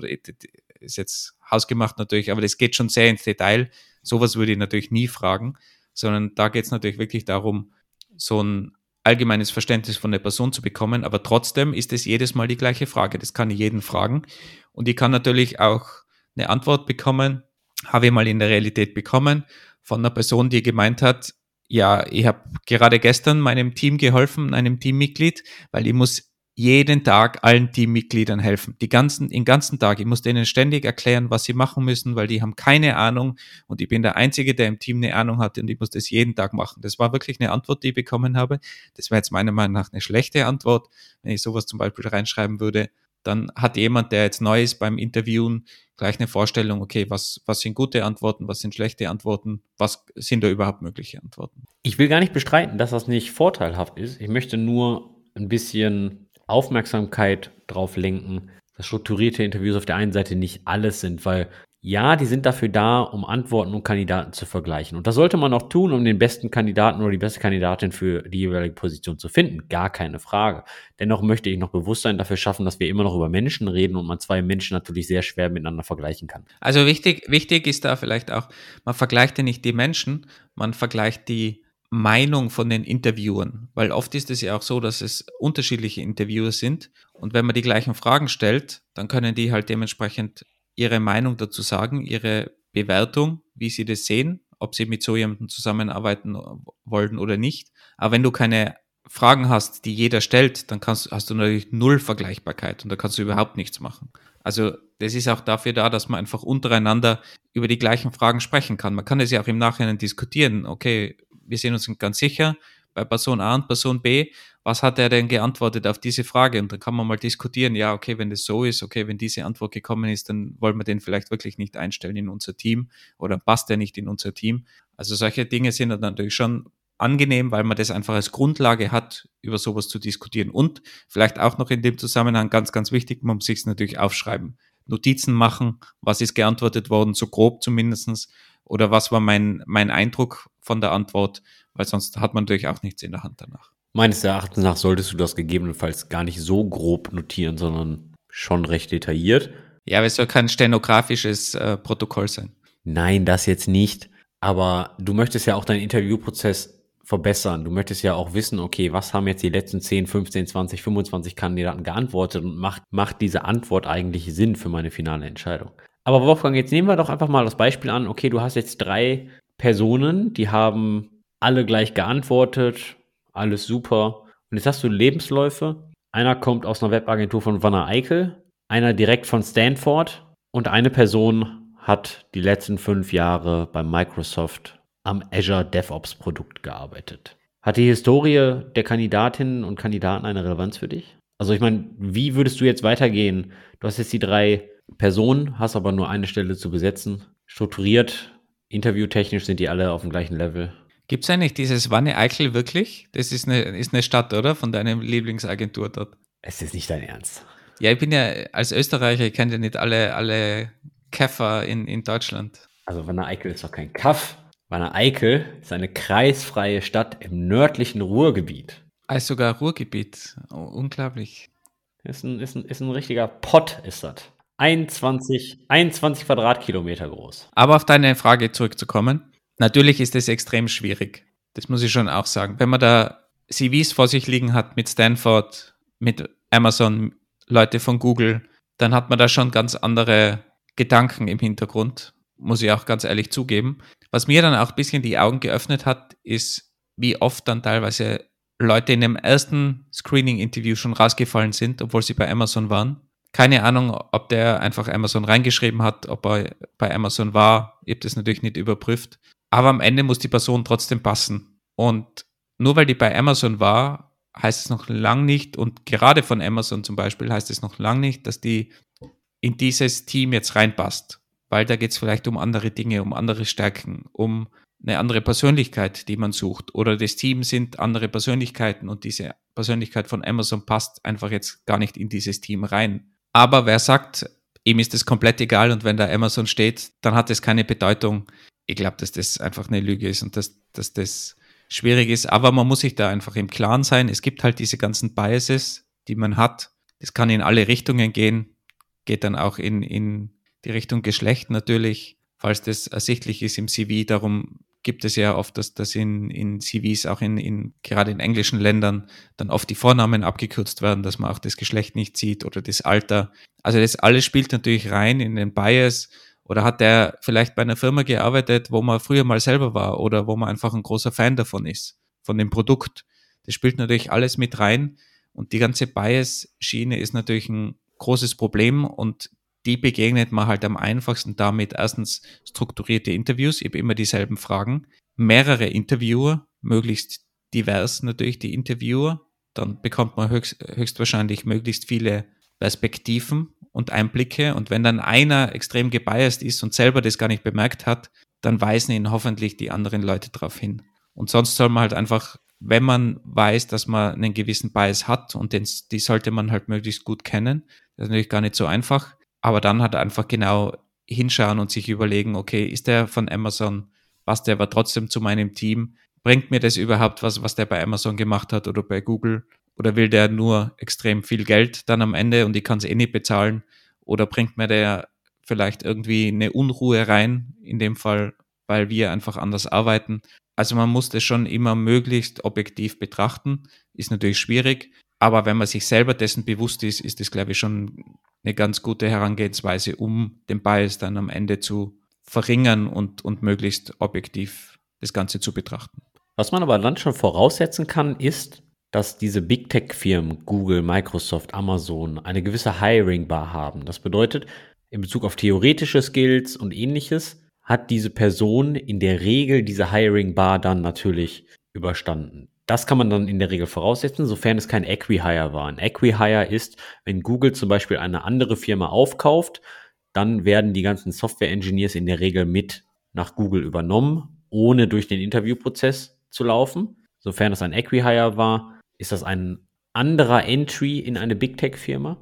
Ist jetzt hausgemacht natürlich, aber das geht schon sehr ins Detail. Sowas würde ich natürlich nie fragen, sondern da geht es natürlich wirklich darum, so ein allgemeines Verständnis von der Person zu bekommen. Aber trotzdem ist es jedes Mal die gleiche Frage. Das kann ich jeden fragen. Und ich kann natürlich auch eine Antwort bekommen, habe ich mal in der Realität bekommen von einer Person, die gemeint hat, ja, ich habe gerade gestern meinem Team geholfen, einem Teammitglied, weil ich muss jeden Tag allen Teammitgliedern helfen. Die ganzen, den ganzen Tag. Ich muss denen ständig erklären, was sie machen müssen, weil die haben keine Ahnung und ich bin der Einzige, der im Team eine Ahnung hat und ich muss das jeden Tag machen. Das war wirklich eine Antwort, die ich bekommen habe. Das wäre jetzt meiner Meinung nach eine schlechte Antwort, wenn ich sowas zum Beispiel reinschreiben würde dann hat jemand, der jetzt neu ist beim Interviewen, gleich eine Vorstellung, okay, was, was sind gute Antworten, was sind schlechte Antworten, was sind da überhaupt mögliche Antworten. Ich will gar nicht bestreiten, dass das nicht vorteilhaft ist. Ich möchte nur ein bisschen Aufmerksamkeit drauf lenken, dass strukturierte Interviews auf der einen Seite nicht alles sind, weil ja, die sind dafür da, um Antworten und Kandidaten zu vergleichen. Und das sollte man auch tun, um den besten Kandidaten oder die beste Kandidatin für die jeweilige Position zu finden. Gar keine Frage. Dennoch möchte ich noch Bewusstsein dafür schaffen, dass wir immer noch über Menschen reden und man zwei Menschen natürlich sehr schwer miteinander vergleichen kann. Also wichtig, wichtig ist da vielleicht auch, man vergleicht ja nicht die Menschen, man vergleicht die Meinung von den Interviewern, weil oft ist es ja auch so, dass es unterschiedliche Interviewer sind und wenn man die gleichen Fragen stellt, dann können die halt dementsprechend ihre Meinung dazu sagen, ihre Bewertung, wie sie das sehen, ob sie mit so jemandem zusammenarbeiten wollen oder nicht. Aber wenn du keine Fragen hast, die jeder stellt, dann kannst, hast du natürlich null Vergleichbarkeit und da kannst du überhaupt nichts machen. Also das ist auch dafür da, dass man einfach untereinander über die gleichen Fragen sprechen kann. Man kann es ja auch im Nachhinein diskutieren. Okay, wir sind uns ganz sicher, bei Person A und Person B, was hat er denn geantwortet auf diese Frage? Und dann kann man mal diskutieren, ja, okay, wenn das so ist, okay, wenn diese Antwort gekommen ist, dann wollen wir den vielleicht wirklich nicht einstellen in unser Team oder passt er nicht in unser Team. Also solche Dinge sind dann natürlich schon angenehm, weil man das einfach als Grundlage hat, über sowas zu diskutieren. Und vielleicht auch noch in dem Zusammenhang ganz, ganz wichtig, man muss sich es natürlich aufschreiben. Notizen machen, was ist geantwortet worden, so grob zumindestens oder was war mein, mein Eindruck von der Antwort weil sonst hat man natürlich auch nichts in der Hand danach. Meines Erachtens nach solltest du das gegebenenfalls gar nicht so grob notieren, sondern schon recht detailliert. Ja, aber es soll kein stenografisches äh, Protokoll sein. Nein, das jetzt nicht. Aber du möchtest ja auch deinen Interviewprozess verbessern. Du möchtest ja auch wissen, okay, was haben jetzt die letzten 10, 15, 20, 25 Kandidaten geantwortet und macht, macht diese Antwort eigentlich Sinn für meine finale Entscheidung? Aber Wolfgang, jetzt nehmen wir doch einfach mal das Beispiel an, okay, du hast jetzt drei Personen, die haben alle gleich geantwortet, alles super. Und jetzt hast du Lebensläufe. Einer kommt aus einer Webagentur von Wanner Eickel, einer direkt von Stanford und eine Person hat die letzten fünf Jahre bei Microsoft am Azure DevOps Produkt gearbeitet. Hat die Historie der Kandidatinnen und Kandidaten eine Relevanz für dich? Also ich meine, wie würdest du jetzt weitergehen? Du hast jetzt die drei Personen, hast aber nur eine Stelle zu besetzen. Strukturiert, interviewtechnisch sind die alle auf dem gleichen Level. Gibt es eigentlich dieses Wanne Eichel wirklich? Das ist eine, ist eine Stadt, oder? Von deiner Lieblingsagentur dort. Es ist nicht dein Ernst. Ja, ich bin ja als Österreicher, ich kenne ja nicht alle, alle Käfer in, in Deutschland. Also Wanne Eickel ist doch kein Kaff. Wanne Eickel ist eine kreisfreie Stadt im nördlichen Ruhrgebiet. Also sogar Ruhrgebiet. Oh, unglaublich. Ist ein, ist, ein, ist ein richtiger Pott, ist das. 21, 21 Quadratkilometer groß. Aber auf deine Frage zurückzukommen. Natürlich ist es extrem schwierig. Das muss ich schon auch sagen. Wenn man da CVs vor sich liegen hat mit Stanford, mit Amazon, Leute von Google, dann hat man da schon ganz andere Gedanken im Hintergrund, muss ich auch ganz ehrlich zugeben. Was mir dann auch ein bisschen die Augen geöffnet hat, ist, wie oft dann teilweise Leute in dem ersten Screening-Interview schon rausgefallen sind, obwohl sie bei Amazon waren. Keine Ahnung, ob der einfach Amazon reingeschrieben hat, ob er bei Amazon war. Ich habe das natürlich nicht überprüft. Aber am Ende muss die Person trotzdem passen. Und nur weil die bei Amazon war, heißt es noch lang nicht, und gerade von Amazon zum Beispiel heißt es noch lang nicht, dass die in dieses Team jetzt reinpasst. Weil da geht es vielleicht um andere Dinge, um andere Stärken, um eine andere Persönlichkeit, die man sucht. Oder das Team sind andere Persönlichkeiten und diese Persönlichkeit von Amazon passt einfach jetzt gar nicht in dieses Team rein. Aber wer sagt, ihm ist es komplett egal und wenn da Amazon steht, dann hat es keine Bedeutung. Ich glaube, dass das einfach eine Lüge ist und dass, dass das schwierig ist. Aber man muss sich da einfach im Klaren sein. Es gibt halt diese ganzen Biases, die man hat. Das kann in alle Richtungen gehen. Geht dann auch in, in die Richtung Geschlecht natürlich, falls das ersichtlich ist im CV. Darum gibt es ja oft, dass, dass in, in CVs auch in, in, gerade in englischen Ländern dann oft die Vornamen abgekürzt werden, dass man auch das Geschlecht nicht sieht oder das Alter. Also das alles spielt natürlich rein in den Bias. Oder hat der vielleicht bei einer Firma gearbeitet, wo man früher mal selber war oder wo man einfach ein großer Fan davon ist, von dem Produkt. Das spielt natürlich alles mit rein. Und die ganze Bias-Schiene ist natürlich ein großes Problem und die begegnet man halt am einfachsten damit. Erstens strukturierte Interviews, eben immer dieselben Fragen, mehrere Interviewer, möglichst divers natürlich die Interviewer, dann bekommt man höchst, höchstwahrscheinlich möglichst viele Perspektiven und Einblicke. Und wenn dann einer extrem gebiased ist und selber das gar nicht bemerkt hat, dann weisen ihn hoffentlich die anderen Leute darauf hin. Und sonst soll man halt einfach, wenn man weiß, dass man einen gewissen Bias hat und den, die sollte man halt möglichst gut kennen, das ist natürlich gar nicht so einfach, aber dann halt einfach genau hinschauen und sich überlegen, okay, ist der von Amazon, passt der aber trotzdem zu meinem Team? Bringt mir das überhaupt was, was der bei Amazon gemacht hat oder bei Google? Oder will der nur extrem viel Geld dann am Ende und ich kann es eh nicht bezahlen? Oder bringt mir der vielleicht irgendwie eine Unruhe rein, in dem Fall, weil wir einfach anders arbeiten? Also man muss das schon immer möglichst objektiv betrachten. Ist natürlich schwierig, aber wenn man sich selber dessen bewusst ist, ist das, glaube ich, schon eine ganz gute Herangehensweise, um den Bias dann am Ende zu verringern und, und möglichst objektiv das Ganze zu betrachten. Was man aber dann schon voraussetzen kann, ist, dass diese Big Tech-Firmen, Google, Microsoft, Amazon, eine gewisse Hiring-Bar haben. Das bedeutet, in Bezug auf theoretische Skills und ähnliches, hat diese Person in der Regel diese Hiring-Bar dann natürlich überstanden. Das kann man dann in der Regel voraussetzen, sofern es kein Equihire war. Ein Equihire ist, wenn Google zum Beispiel eine andere Firma aufkauft, dann werden die ganzen Software-Engineers in der Regel mit nach Google übernommen, ohne durch den Interviewprozess zu laufen. Sofern es ein Equihire war, ist das ein anderer Entry in eine Big Tech-Firma.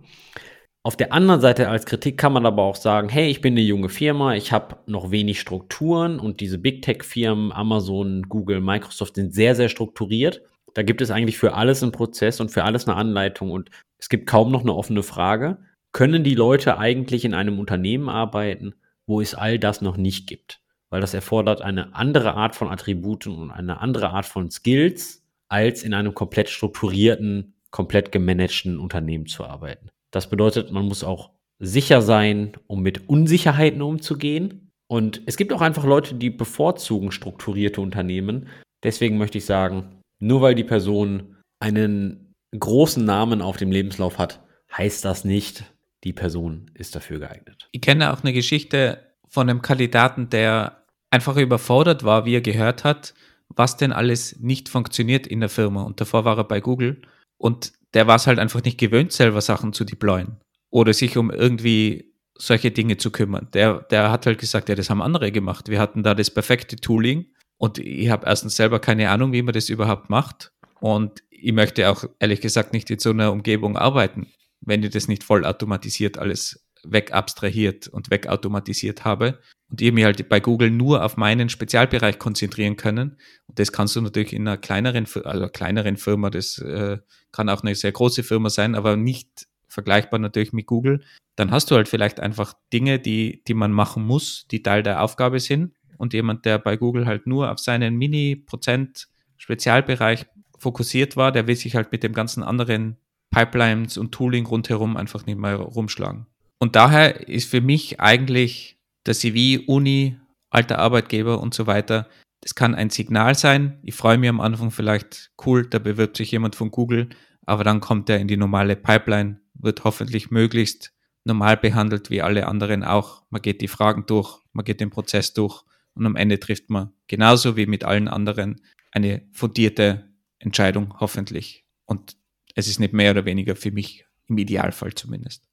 Auf der anderen Seite als Kritik kann man aber auch sagen, hey, ich bin eine junge Firma, ich habe noch wenig Strukturen und diese Big Tech-Firmen, Amazon, Google, Microsoft sind sehr, sehr strukturiert. Da gibt es eigentlich für alles einen Prozess und für alles eine Anleitung und es gibt kaum noch eine offene Frage. Können die Leute eigentlich in einem Unternehmen arbeiten, wo es all das noch nicht gibt? Weil das erfordert eine andere Art von Attributen und eine andere Art von Skills, als in einem komplett strukturierten, komplett gemanagten Unternehmen zu arbeiten. Das bedeutet, man muss auch sicher sein, um mit Unsicherheiten umzugehen. Und es gibt auch einfach Leute, die bevorzugen strukturierte Unternehmen. Deswegen möchte ich sagen, nur weil die Person einen großen Namen auf dem Lebenslauf hat, heißt das nicht, die Person ist dafür geeignet. Ich kenne auch eine Geschichte von einem Kandidaten, der einfach überfordert war, wie er gehört hat, was denn alles nicht funktioniert in der Firma. Und davor war er bei Google. Und der war es halt einfach nicht gewöhnt, selber Sachen zu deployen oder sich um irgendwie solche Dinge zu kümmern. Der, der hat halt gesagt, ja, das haben andere gemacht. Wir hatten da das perfekte Tooling und ich habe erstens selber keine Ahnung, wie man das überhaupt macht. Und ich möchte auch ehrlich gesagt nicht in so einer Umgebung arbeiten, wenn ich das nicht voll automatisiert alles wegabstrahiert und wegautomatisiert habe und ich mich halt bei Google nur auf meinen Spezialbereich konzentrieren können. Und das kannst du natürlich in einer kleineren, also kleineren Firma, das äh, kann auch eine sehr große Firma sein, aber nicht vergleichbar natürlich mit Google. Dann hast du halt vielleicht einfach Dinge, die, die man machen muss, die Teil der Aufgabe sind. Und jemand, der bei Google halt nur auf seinen Mini-Prozent Spezialbereich fokussiert war, der will sich halt mit dem ganzen anderen Pipelines und Tooling rundherum einfach nicht mehr rumschlagen. Und daher ist für mich eigentlich der CV, Uni, alter Arbeitgeber und so weiter, das kann ein Signal sein. Ich freue mich am Anfang vielleicht, cool, da bewirbt sich jemand von Google, aber dann kommt er in die normale Pipeline, wird hoffentlich möglichst normal behandelt wie alle anderen auch. Man geht die Fragen durch, man geht den Prozess durch und am Ende trifft man genauso wie mit allen anderen eine fundierte Entscheidung, hoffentlich. Und es ist nicht mehr oder weniger für mich, im Idealfall zumindest.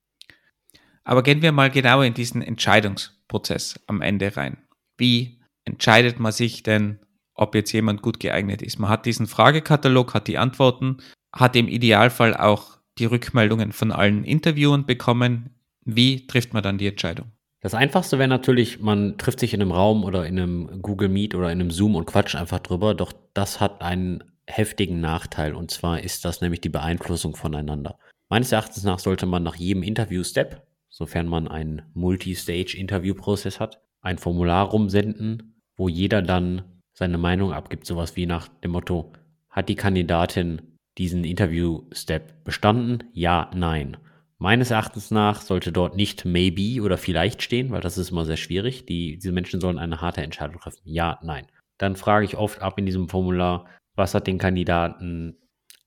Aber gehen wir mal genauer in diesen Entscheidungsprozess am Ende rein. Wie entscheidet man sich denn, ob jetzt jemand gut geeignet ist? Man hat diesen Fragekatalog, hat die Antworten, hat im Idealfall auch die Rückmeldungen von allen Interviewern bekommen. Wie trifft man dann die Entscheidung? Das Einfachste wäre natürlich, man trifft sich in einem Raum oder in einem Google Meet oder in einem Zoom und quatscht einfach drüber. Doch das hat einen heftigen Nachteil und zwar ist das nämlich die Beeinflussung voneinander. Meines Erachtens nach sollte man nach jedem Interview-Step, sofern man einen Multi-Stage-Interview-Prozess hat, ein Formular rumsenden, wo jeder dann seine Meinung abgibt. Sowas wie nach dem Motto, hat die Kandidatin diesen Interview-Step bestanden? Ja, nein. Meines Erachtens nach sollte dort nicht maybe oder vielleicht stehen, weil das ist immer sehr schwierig. Die, diese Menschen sollen eine harte Entscheidung treffen. Ja, nein. Dann frage ich oft ab in diesem Formular, was hat den Kandidaten,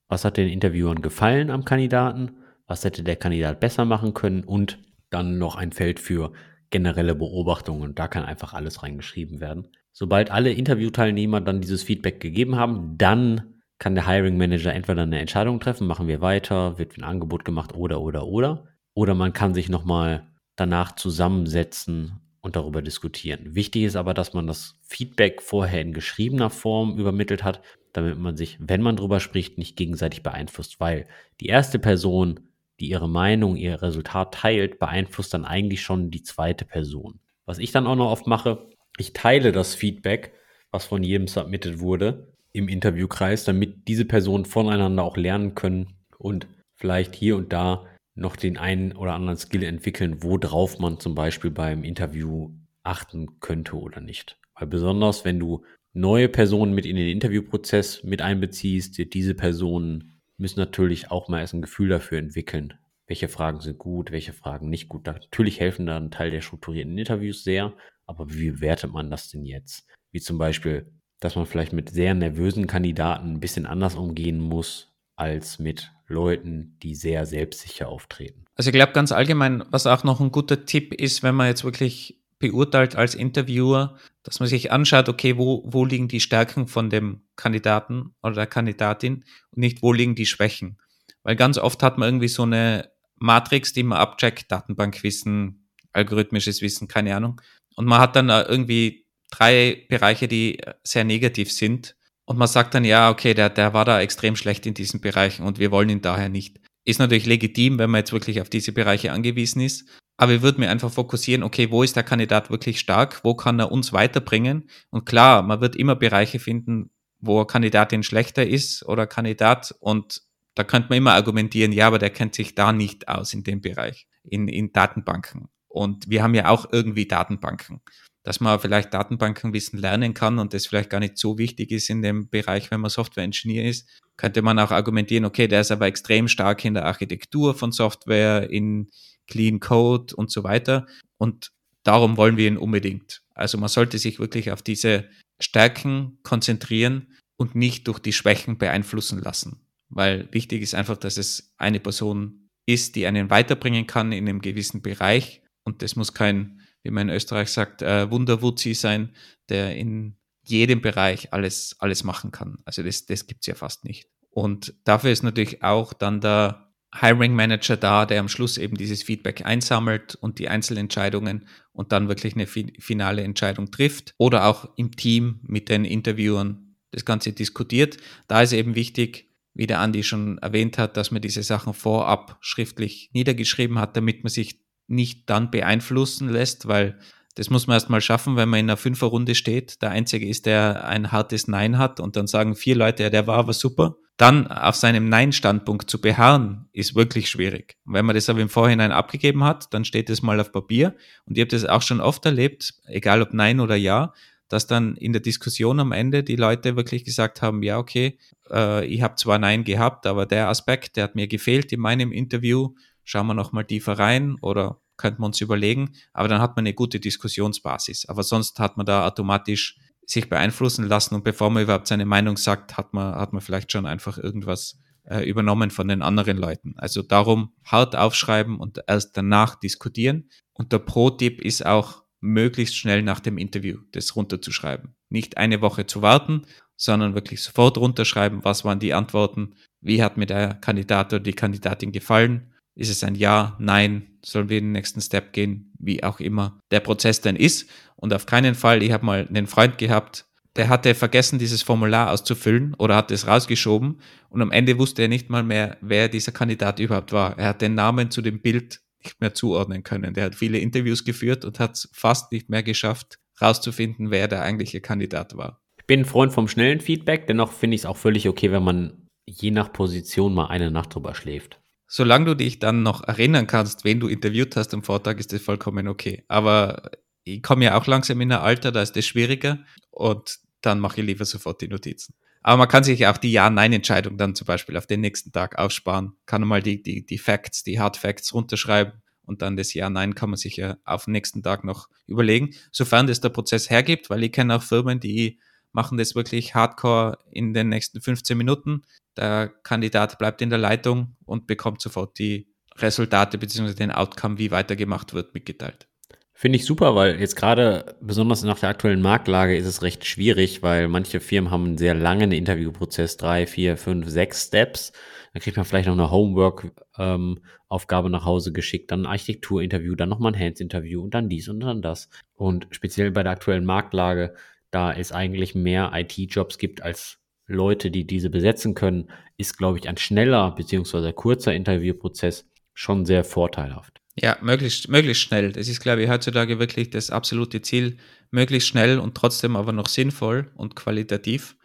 was hat den Interviewern gefallen am Kandidaten, was hätte der Kandidat besser machen können und dann noch ein Feld für generelle Beobachtungen. Da kann einfach alles reingeschrieben werden. Sobald alle Interviewteilnehmer dann dieses Feedback gegeben haben, dann kann der Hiring Manager entweder eine Entscheidung treffen, machen wir weiter, wird ein Angebot gemacht oder oder oder. Oder man kann sich nochmal danach zusammensetzen und darüber diskutieren. Wichtig ist aber, dass man das Feedback vorher in geschriebener Form übermittelt hat, damit man sich, wenn man drüber spricht, nicht gegenseitig beeinflusst, weil die erste Person, die ihre Meinung, ihr Resultat teilt, beeinflusst dann eigentlich schon die zweite Person. Was ich dann auch noch oft mache, ich teile das Feedback, was von jedem submitted wurde, im Interviewkreis, damit diese Personen voneinander auch lernen können und vielleicht hier und da noch den einen oder anderen Skill entwickeln, worauf man zum Beispiel beim Interview achten könnte oder nicht. Weil besonders, wenn du neue Personen mit in den Interviewprozess mit einbeziehst, diese Personen müssen natürlich auch mal erst ein Gefühl dafür entwickeln, welche Fragen sind gut, welche Fragen nicht gut. Natürlich helfen da ein Teil der strukturierten Interviews sehr, aber wie bewertet man das denn jetzt? Wie zum Beispiel, dass man vielleicht mit sehr nervösen Kandidaten ein bisschen anders umgehen muss als mit Leuten, die sehr selbstsicher auftreten. Also ich glaube ganz allgemein, was auch noch ein guter Tipp ist, wenn man jetzt wirklich beurteilt als Interviewer, dass man sich anschaut, okay, wo, wo liegen die Stärken von dem Kandidaten oder der Kandidatin und nicht, wo liegen die Schwächen. Weil ganz oft hat man irgendwie so eine Matrix, die man abcheckt, Datenbankwissen, algorithmisches Wissen, keine Ahnung. Und man hat dann irgendwie drei Bereiche, die sehr negativ sind. Und man sagt dann, ja, okay, der, der war da extrem schlecht in diesen Bereichen und wir wollen ihn daher nicht. Ist natürlich legitim, wenn man jetzt wirklich auf diese Bereiche angewiesen ist. Aber ich würde mir einfach fokussieren, okay, wo ist der Kandidat wirklich stark? Wo kann er uns weiterbringen? Und klar, man wird immer Bereiche finden, wo Kandidatin schlechter ist oder Kandidat. Und da könnte man immer argumentieren, ja, aber der kennt sich da nicht aus in dem Bereich, in, in Datenbanken. Und wir haben ja auch irgendwie Datenbanken. Dass man vielleicht Datenbankenwissen lernen kann und das vielleicht gar nicht so wichtig ist in dem Bereich, wenn man Software-Engineer ist, könnte man auch argumentieren, okay, der ist aber extrem stark in der Architektur von Software, in, Clean Code und so weiter. Und darum wollen wir ihn unbedingt. Also man sollte sich wirklich auf diese Stärken konzentrieren und nicht durch die Schwächen beeinflussen lassen. Weil wichtig ist einfach, dass es eine Person ist, die einen weiterbringen kann in einem gewissen Bereich. Und das muss kein, wie man in Österreich sagt, äh, Wunderwutzi sein, der in jedem Bereich alles, alles machen kann. Also das, das gibt es ja fast nicht. Und dafür ist natürlich auch dann der Hiring Manager da, der am Schluss eben dieses Feedback einsammelt und die Einzelentscheidungen und dann wirklich eine finale Entscheidung trifft oder auch im Team mit den Interviewern das Ganze diskutiert. Da ist eben wichtig, wie der Andi schon erwähnt hat, dass man diese Sachen vorab schriftlich niedergeschrieben hat, damit man sich nicht dann beeinflussen lässt, weil das muss man erstmal schaffen, wenn man in einer Fünferrunde steht. Der Einzige ist, der ein hartes Nein hat und dann sagen vier Leute, ja, der war aber super dann auf seinem Nein-Standpunkt zu beharren, ist wirklich schwierig. Und wenn man das aber im Vorhinein abgegeben hat, dann steht es mal auf Papier. Und ihr habt das auch schon oft erlebt, egal ob Nein oder Ja, dass dann in der Diskussion am Ende die Leute wirklich gesagt haben, ja, okay, äh, ich habe zwar Nein gehabt, aber der Aspekt, der hat mir gefehlt in meinem Interview, schauen wir nochmal tiefer rein oder könnten wir uns überlegen, aber dann hat man eine gute Diskussionsbasis. Aber sonst hat man da automatisch sich beeinflussen lassen und bevor man überhaupt seine Meinung sagt, hat man, hat man vielleicht schon einfach irgendwas äh, übernommen von den anderen Leuten. Also darum hart aufschreiben und erst danach diskutieren. Und der Pro-Tipp ist auch, möglichst schnell nach dem Interview das runterzuschreiben. Nicht eine Woche zu warten, sondern wirklich sofort runterschreiben, was waren die Antworten, wie hat mir der Kandidat oder die Kandidatin gefallen, ist es ein Ja, Nein, sollen wir in den nächsten Step gehen, wie auch immer der Prozess denn ist. Und auf keinen Fall, ich habe mal einen Freund gehabt, der hatte vergessen, dieses Formular auszufüllen oder hat es rausgeschoben und am Ende wusste er nicht mal mehr, wer dieser Kandidat überhaupt war. Er hat den Namen zu dem Bild nicht mehr zuordnen können. Der hat viele Interviews geführt und hat es fast nicht mehr geschafft, rauszufinden, wer der eigentliche Kandidat war. Ich bin ein Freund vom schnellen Feedback, dennoch finde ich es auch völlig okay, wenn man je nach Position mal eine Nacht drüber schläft. Solange du dich dann noch erinnern kannst, wen du interviewt hast am Vortag, ist das vollkommen okay. Aber ich komme ja auch langsam in ein Alter, da ist das schwieriger und dann mache ich lieber sofort die Notizen. Aber man kann sich auch die Ja-Nein-Entscheidung dann zum Beispiel auf den nächsten Tag aufsparen. Kann mal die, die, die Facts, die Hard Facts runterschreiben und dann das Ja-Nein kann man sich ja auf den nächsten Tag noch überlegen, sofern das der Prozess hergibt, weil ich kenne auch Firmen, die machen das wirklich hardcore in den nächsten 15 Minuten. Der Kandidat bleibt in der Leitung und bekommt sofort die Resultate bzw. den Outcome, wie weitergemacht wird, mitgeteilt. Finde ich super, weil jetzt gerade besonders nach der aktuellen Marktlage ist es recht schwierig, weil manche Firmen haben einen sehr langen Interviewprozess, drei, vier, fünf, sechs Steps. Dann kriegt man vielleicht noch eine Homework-Aufgabe ähm, nach Hause geschickt, dann ein Architekturinterview, dann nochmal ein Hands-Interview und dann dies und dann das. Und speziell bei der aktuellen Marktlage, da es eigentlich mehr IT-Jobs gibt als Leute, die diese besetzen können, ist, glaube ich, ein schneller bzw. kurzer Interviewprozess schon sehr vorteilhaft. Ja, möglichst, möglichst schnell. Das ist, glaube ich, heutzutage wirklich das absolute Ziel. Möglichst schnell und trotzdem aber noch sinnvoll und qualitativ.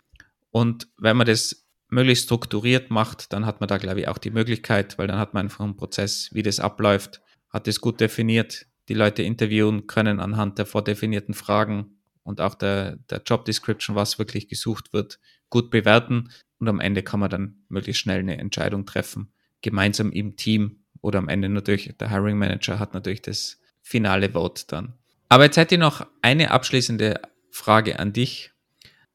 Und wenn man das möglichst strukturiert macht, dann hat man da, glaube ich, auch die Möglichkeit, weil dann hat man einfach einen Prozess, wie das abläuft, hat es gut definiert. Die Leute interviewen können anhand der vordefinierten Fragen und auch der, der Job Description, was wirklich gesucht wird, gut bewerten. Und am Ende kann man dann möglichst schnell eine Entscheidung treffen, gemeinsam im Team oder am Ende natürlich der Hiring Manager hat natürlich das finale Vote dann. Aber jetzt hätte ich noch eine abschließende Frage an dich.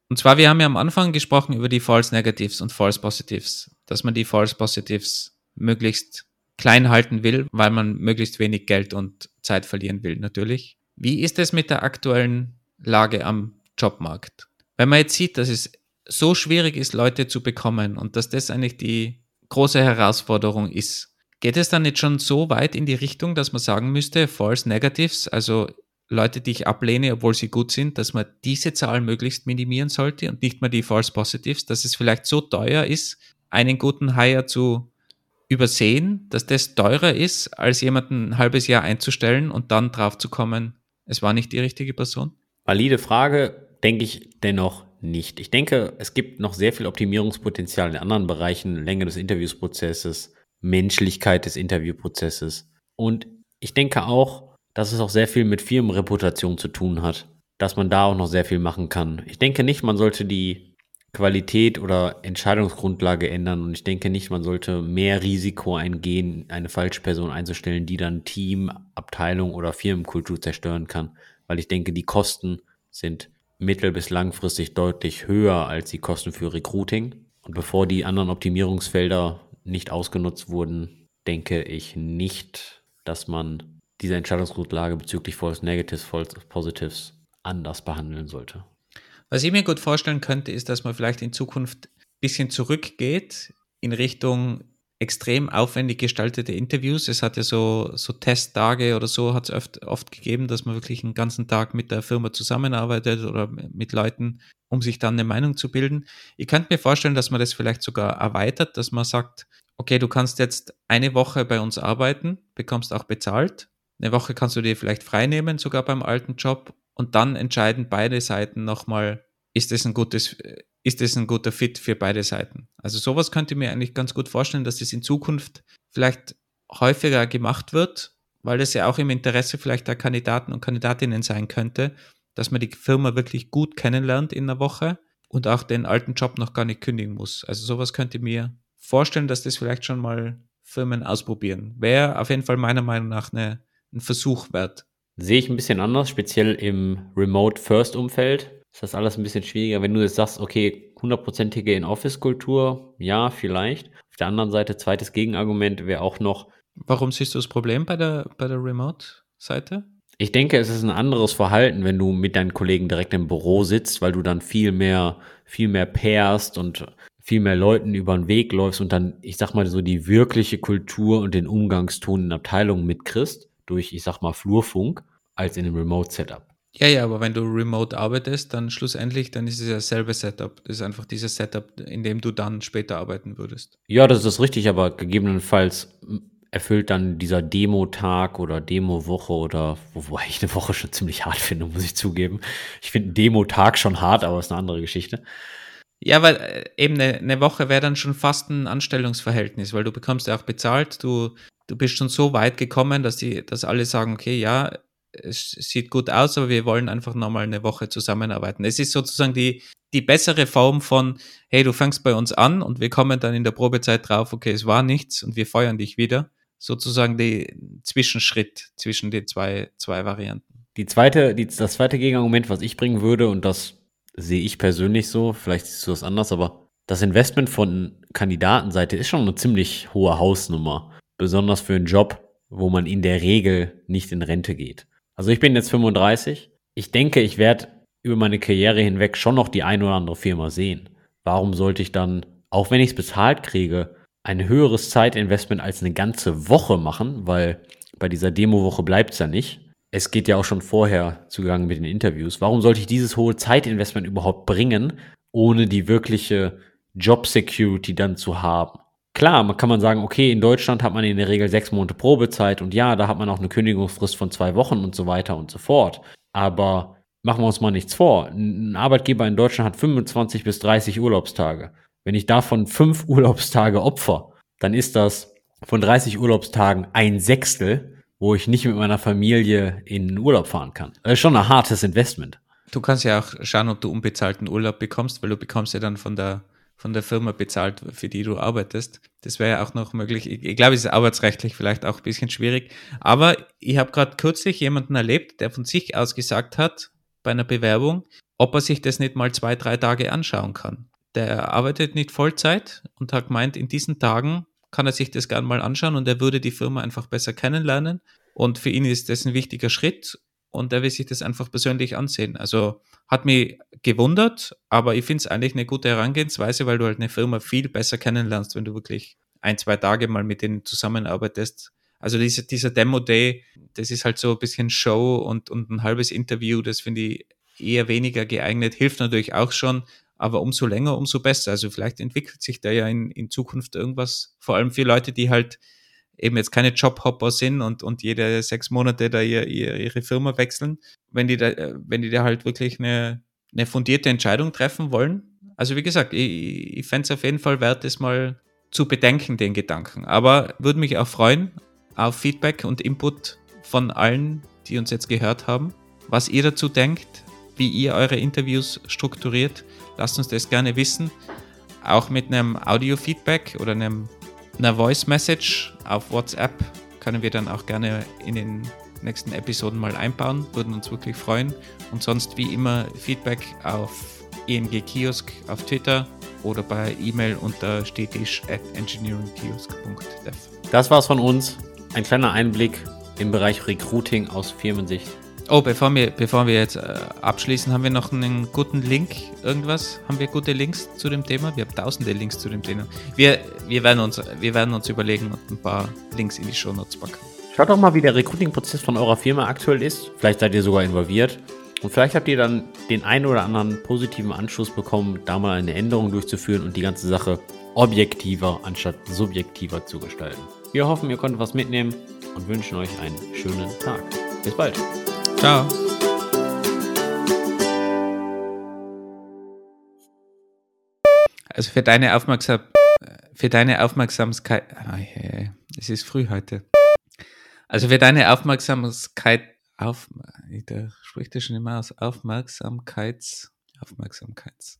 Und zwar, wir haben ja am Anfang gesprochen über die False Negatives und False Positives, dass man die False Positives möglichst klein halten will, weil man möglichst wenig Geld und Zeit verlieren will, natürlich. Wie ist es mit der aktuellen Lage am Jobmarkt? Wenn man jetzt sieht, dass es so schwierig ist, Leute zu bekommen und dass das eigentlich die große Herausforderung ist, Geht es dann nicht schon so weit in die Richtung, dass man sagen müsste, False Negatives, also Leute, die ich ablehne, obwohl sie gut sind, dass man diese Zahl möglichst minimieren sollte und nicht mal die False Positives, dass es vielleicht so teuer ist, einen guten Hire zu übersehen, dass das teurer ist, als jemanden ein halbes Jahr einzustellen und dann drauf zu kommen, es war nicht die richtige Person? Valide Frage, denke ich dennoch nicht. Ich denke, es gibt noch sehr viel Optimierungspotenzial in anderen Bereichen, Länge des Interviewsprozesses, Menschlichkeit des Interviewprozesses. Und ich denke auch, dass es auch sehr viel mit Firmenreputation zu tun hat, dass man da auch noch sehr viel machen kann. Ich denke nicht, man sollte die Qualität oder Entscheidungsgrundlage ändern und ich denke nicht, man sollte mehr Risiko eingehen, eine falsche Person einzustellen, die dann Team, Abteilung oder Firmenkultur zerstören kann, weil ich denke, die Kosten sind mittel- bis langfristig deutlich höher als die Kosten für Recruiting. Und bevor die anderen Optimierungsfelder nicht ausgenutzt wurden, denke ich nicht, dass man diese Entscheidungsgrundlage bezüglich False Negatives, False Positives anders behandeln sollte. Was ich mir gut vorstellen könnte, ist, dass man vielleicht in Zukunft ein bisschen zurückgeht in Richtung extrem aufwendig gestaltete Interviews. Es hat ja so, so Testtage oder so hat es oft, oft gegeben, dass man wirklich einen ganzen Tag mit der Firma zusammenarbeitet oder mit Leuten, um sich dann eine Meinung zu bilden. Ich könnte mir vorstellen, dass man das vielleicht sogar erweitert, dass man sagt, okay, du kannst jetzt eine Woche bei uns arbeiten, bekommst auch bezahlt. Eine Woche kannst du dir vielleicht frei nehmen, sogar beim alten Job. Und dann entscheiden beide Seiten nochmal, ist das ein gutes, ist das ein guter Fit für beide Seiten. Also sowas könnte ich mir eigentlich ganz gut vorstellen, dass das in Zukunft vielleicht häufiger gemacht wird, weil das ja auch im Interesse vielleicht der Kandidaten und Kandidatinnen sein könnte, dass man die Firma wirklich gut kennenlernt in einer Woche und auch den alten Job noch gar nicht kündigen muss. Also sowas könnte ich mir vorstellen, dass das vielleicht schon mal Firmen ausprobieren. Wäre auf jeden Fall meiner Meinung nach eine, ein Versuch wert. Sehe ich ein bisschen anders, speziell im Remote-First-Umfeld. Ist das alles ein bisschen schwieriger, wenn du jetzt sagst, okay, hundertprozentige In-Office-Kultur, ja, vielleicht. Auf der anderen Seite, zweites Gegenargument wäre auch noch. Warum siehst du das Problem bei der, bei der Remote-Seite? Ich denke, es ist ein anderes Verhalten, wenn du mit deinen Kollegen direkt im Büro sitzt, weil du dann viel mehr, viel mehr pairst und viel mehr Leuten über den Weg läufst und dann, ich sag mal, so die wirkliche Kultur und den Umgangston in Abteilungen mitkriegst, durch, ich sag mal, Flurfunk, als in einem Remote-Setup. Ja, ja, aber wenn du remote arbeitest, dann schlussendlich, dann ist es ja dasselbe Setup. Das ist einfach dieses Setup, in dem du dann später arbeiten würdest. Ja, das ist richtig, aber gegebenenfalls erfüllt dann dieser Demo-Tag oder Demo-Woche oder, wobei ich eine Woche schon ziemlich hart finde, muss ich zugeben. Ich finde einen Demo-Tag schon hart, aber ist eine andere Geschichte. Ja, weil äh, eben eine, eine Woche wäre dann schon fast ein Anstellungsverhältnis, weil du bekommst ja auch bezahlt, du, du bist schon so weit gekommen, dass die, dass alle sagen, okay, ja, es sieht gut aus, aber wir wollen einfach nochmal eine Woche zusammenarbeiten. Es ist sozusagen die, die bessere Form von, hey, du fängst bei uns an und wir kommen dann in der Probezeit drauf, okay, es war nichts und wir feuern dich wieder sozusagen der Zwischenschritt zwischen den zwei, zwei Varianten. Die zweite, die, das zweite Gegenargument, was ich bringen würde, und das sehe ich persönlich so, vielleicht siehst du das anders, aber das Investment von Kandidatenseite ist schon eine ziemlich hohe Hausnummer. Besonders für einen Job, wo man in der Regel nicht in Rente geht. Also ich bin jetzt 35. Ich denke, ich werde über meine Karriere hinweg schon noch die ein oder andere Firma sehen. Warum sollte ich dann, auch wenn ich es bezahlt kriege, ein höheres Zeitinvestment als eine ganze Woche machen, weil bei dieser Demo-Woche bleibt es ja nicht. Es geht ja auch schon vorher zugegangen mit den Interviews. Warum sollte ich dieses hohe Zeitinvestment überhaupt bringen, ohne die wirkliche Job Security dann zu haben? Klar, man kann man sagen, okay, in Deutschland hat man in der Regel sechs Monate Probezeit und ja, da hat man auch eine Kündigungsfrist von zwei Wochen und so weiter und so fort. Aber machen wir uns mal nichts vor. Ein Arbeitgeber in Deutschland hat 25 bis 30 Urlaubstage. Wenn ich davon fünf Urlaubstage opfer, dann ist das von 30 Urlaubstagen ein Sechstel, wo ich nicht mit meiner Familie in den Urlaub fahren kann. Das ist schon ein hartes Investment. Du kannst ja auch schauen, ob du unbezahlten Urlaub bekommst, weil du bekommst ja dann von der von der Firma bezahlt, für die du arbeitest. Das wäre ja auch noch möglich. Ich, ich glaube, es ist arbeitsrechtlich vielleicht auch ein bisschen schwierig. Aber ich habe gerade kürzlich jemanden erlebt, der von sich aus gesagt hat, bei einer Bewerbung, ob er sich das nicht mal zwei, drei Tage anschauen kann der arbeitet nicht Vollzeit und hat gemeint, in diesen Tagen kann er sich das gerne mal anschauen und er würde die Firma einfach besser kennenlernen. Und für ihn ist das ein wichtiger Schritt und er will sich das einfach persönlich ansehen. Also hat mich gewundert, aber ich finde es eigentlich eine gute Herangehensweise, weil du halt eine Firma viel besser kennenlernst, wenn du wirklich ein, zwei Tage mal mit denen zusammenarbeitest. Also dieser, dieser Demo-Day, das ist halt so ein bisschen Show und, und ein halbes Interview, das finde ich eher weniger geeignet, hilft natürlich auch schon, aber umso länger, umso besser. Also vielleicht entwickelt sich da ja in, in Zukunft irgendwas, vor allem für Leute, die halt eben jetzt keine Jobhopper sind und, und jede sechs Monate da ihr, ihr, ihre Firma wechseln, wenn die da, wenn die da halt wirklich eine, eine fundierte Entscheidung treffen wollen. Also wie gesagt, ich, ich fände es auf jeden Fall wert, das mal zu bedenken, den Gedanken. Aber würde mich auch freuen auf Feedback und Input von allen, die uns jetzt gehört haben, was ihr dazu denkt, wie ihr eure Interviews strukturiert Lasst uns das gerne wissen. Auch mit einem Audio-Feedback oder einem, einer Voice-Message auf WhatsApp können wir dann auch gerne in den nächsten Episoden mal einbauen. Würden uns wirklich freuen. Und sonst wie immer Feedback auf EMG Kiosk auf Twitter oder bei E-Mail unter stetisch at engineeringkiosk.dev. Das war's von uns. Ein kleiner Einblick im Bereich Recruiting aus Firmensicht. Oh, bevor wir, bevor wir jetzt äh, abschließen, haben wir noch einen guten Link, irgendwas? Haben wir gute Links zu dem Thema? Wir haben tausende Links zu dem Thema. Wir, wir, werden, uns, wir werden uns überlegen und ein paar Links in die Show Notes packen. Schaut doch mal, wie der Recruiting-Prozess von eurer Firma aktuell ist. Vielleicht seid ihr sogar involviert. Und vielleicht habt ihr dann den einen oder anderen positiven Anschluss bekommen, da mal eine Änderung durchzuführen und die ganze Sache objektiver anstatt subjektiver zu gestalten. Wir hoffen, ihr konntet was mitnehmen und wünschen euch einen schönen Tag. Bis bald. Ciao. Also für deine Aufmerksam für deine Aufmerksamkeit. Es ist früh heute. Also für deine Aufmerksamkeit. auf, da spricht er schon immer aus Aufmerksamkeits, Aufmerksamkeits.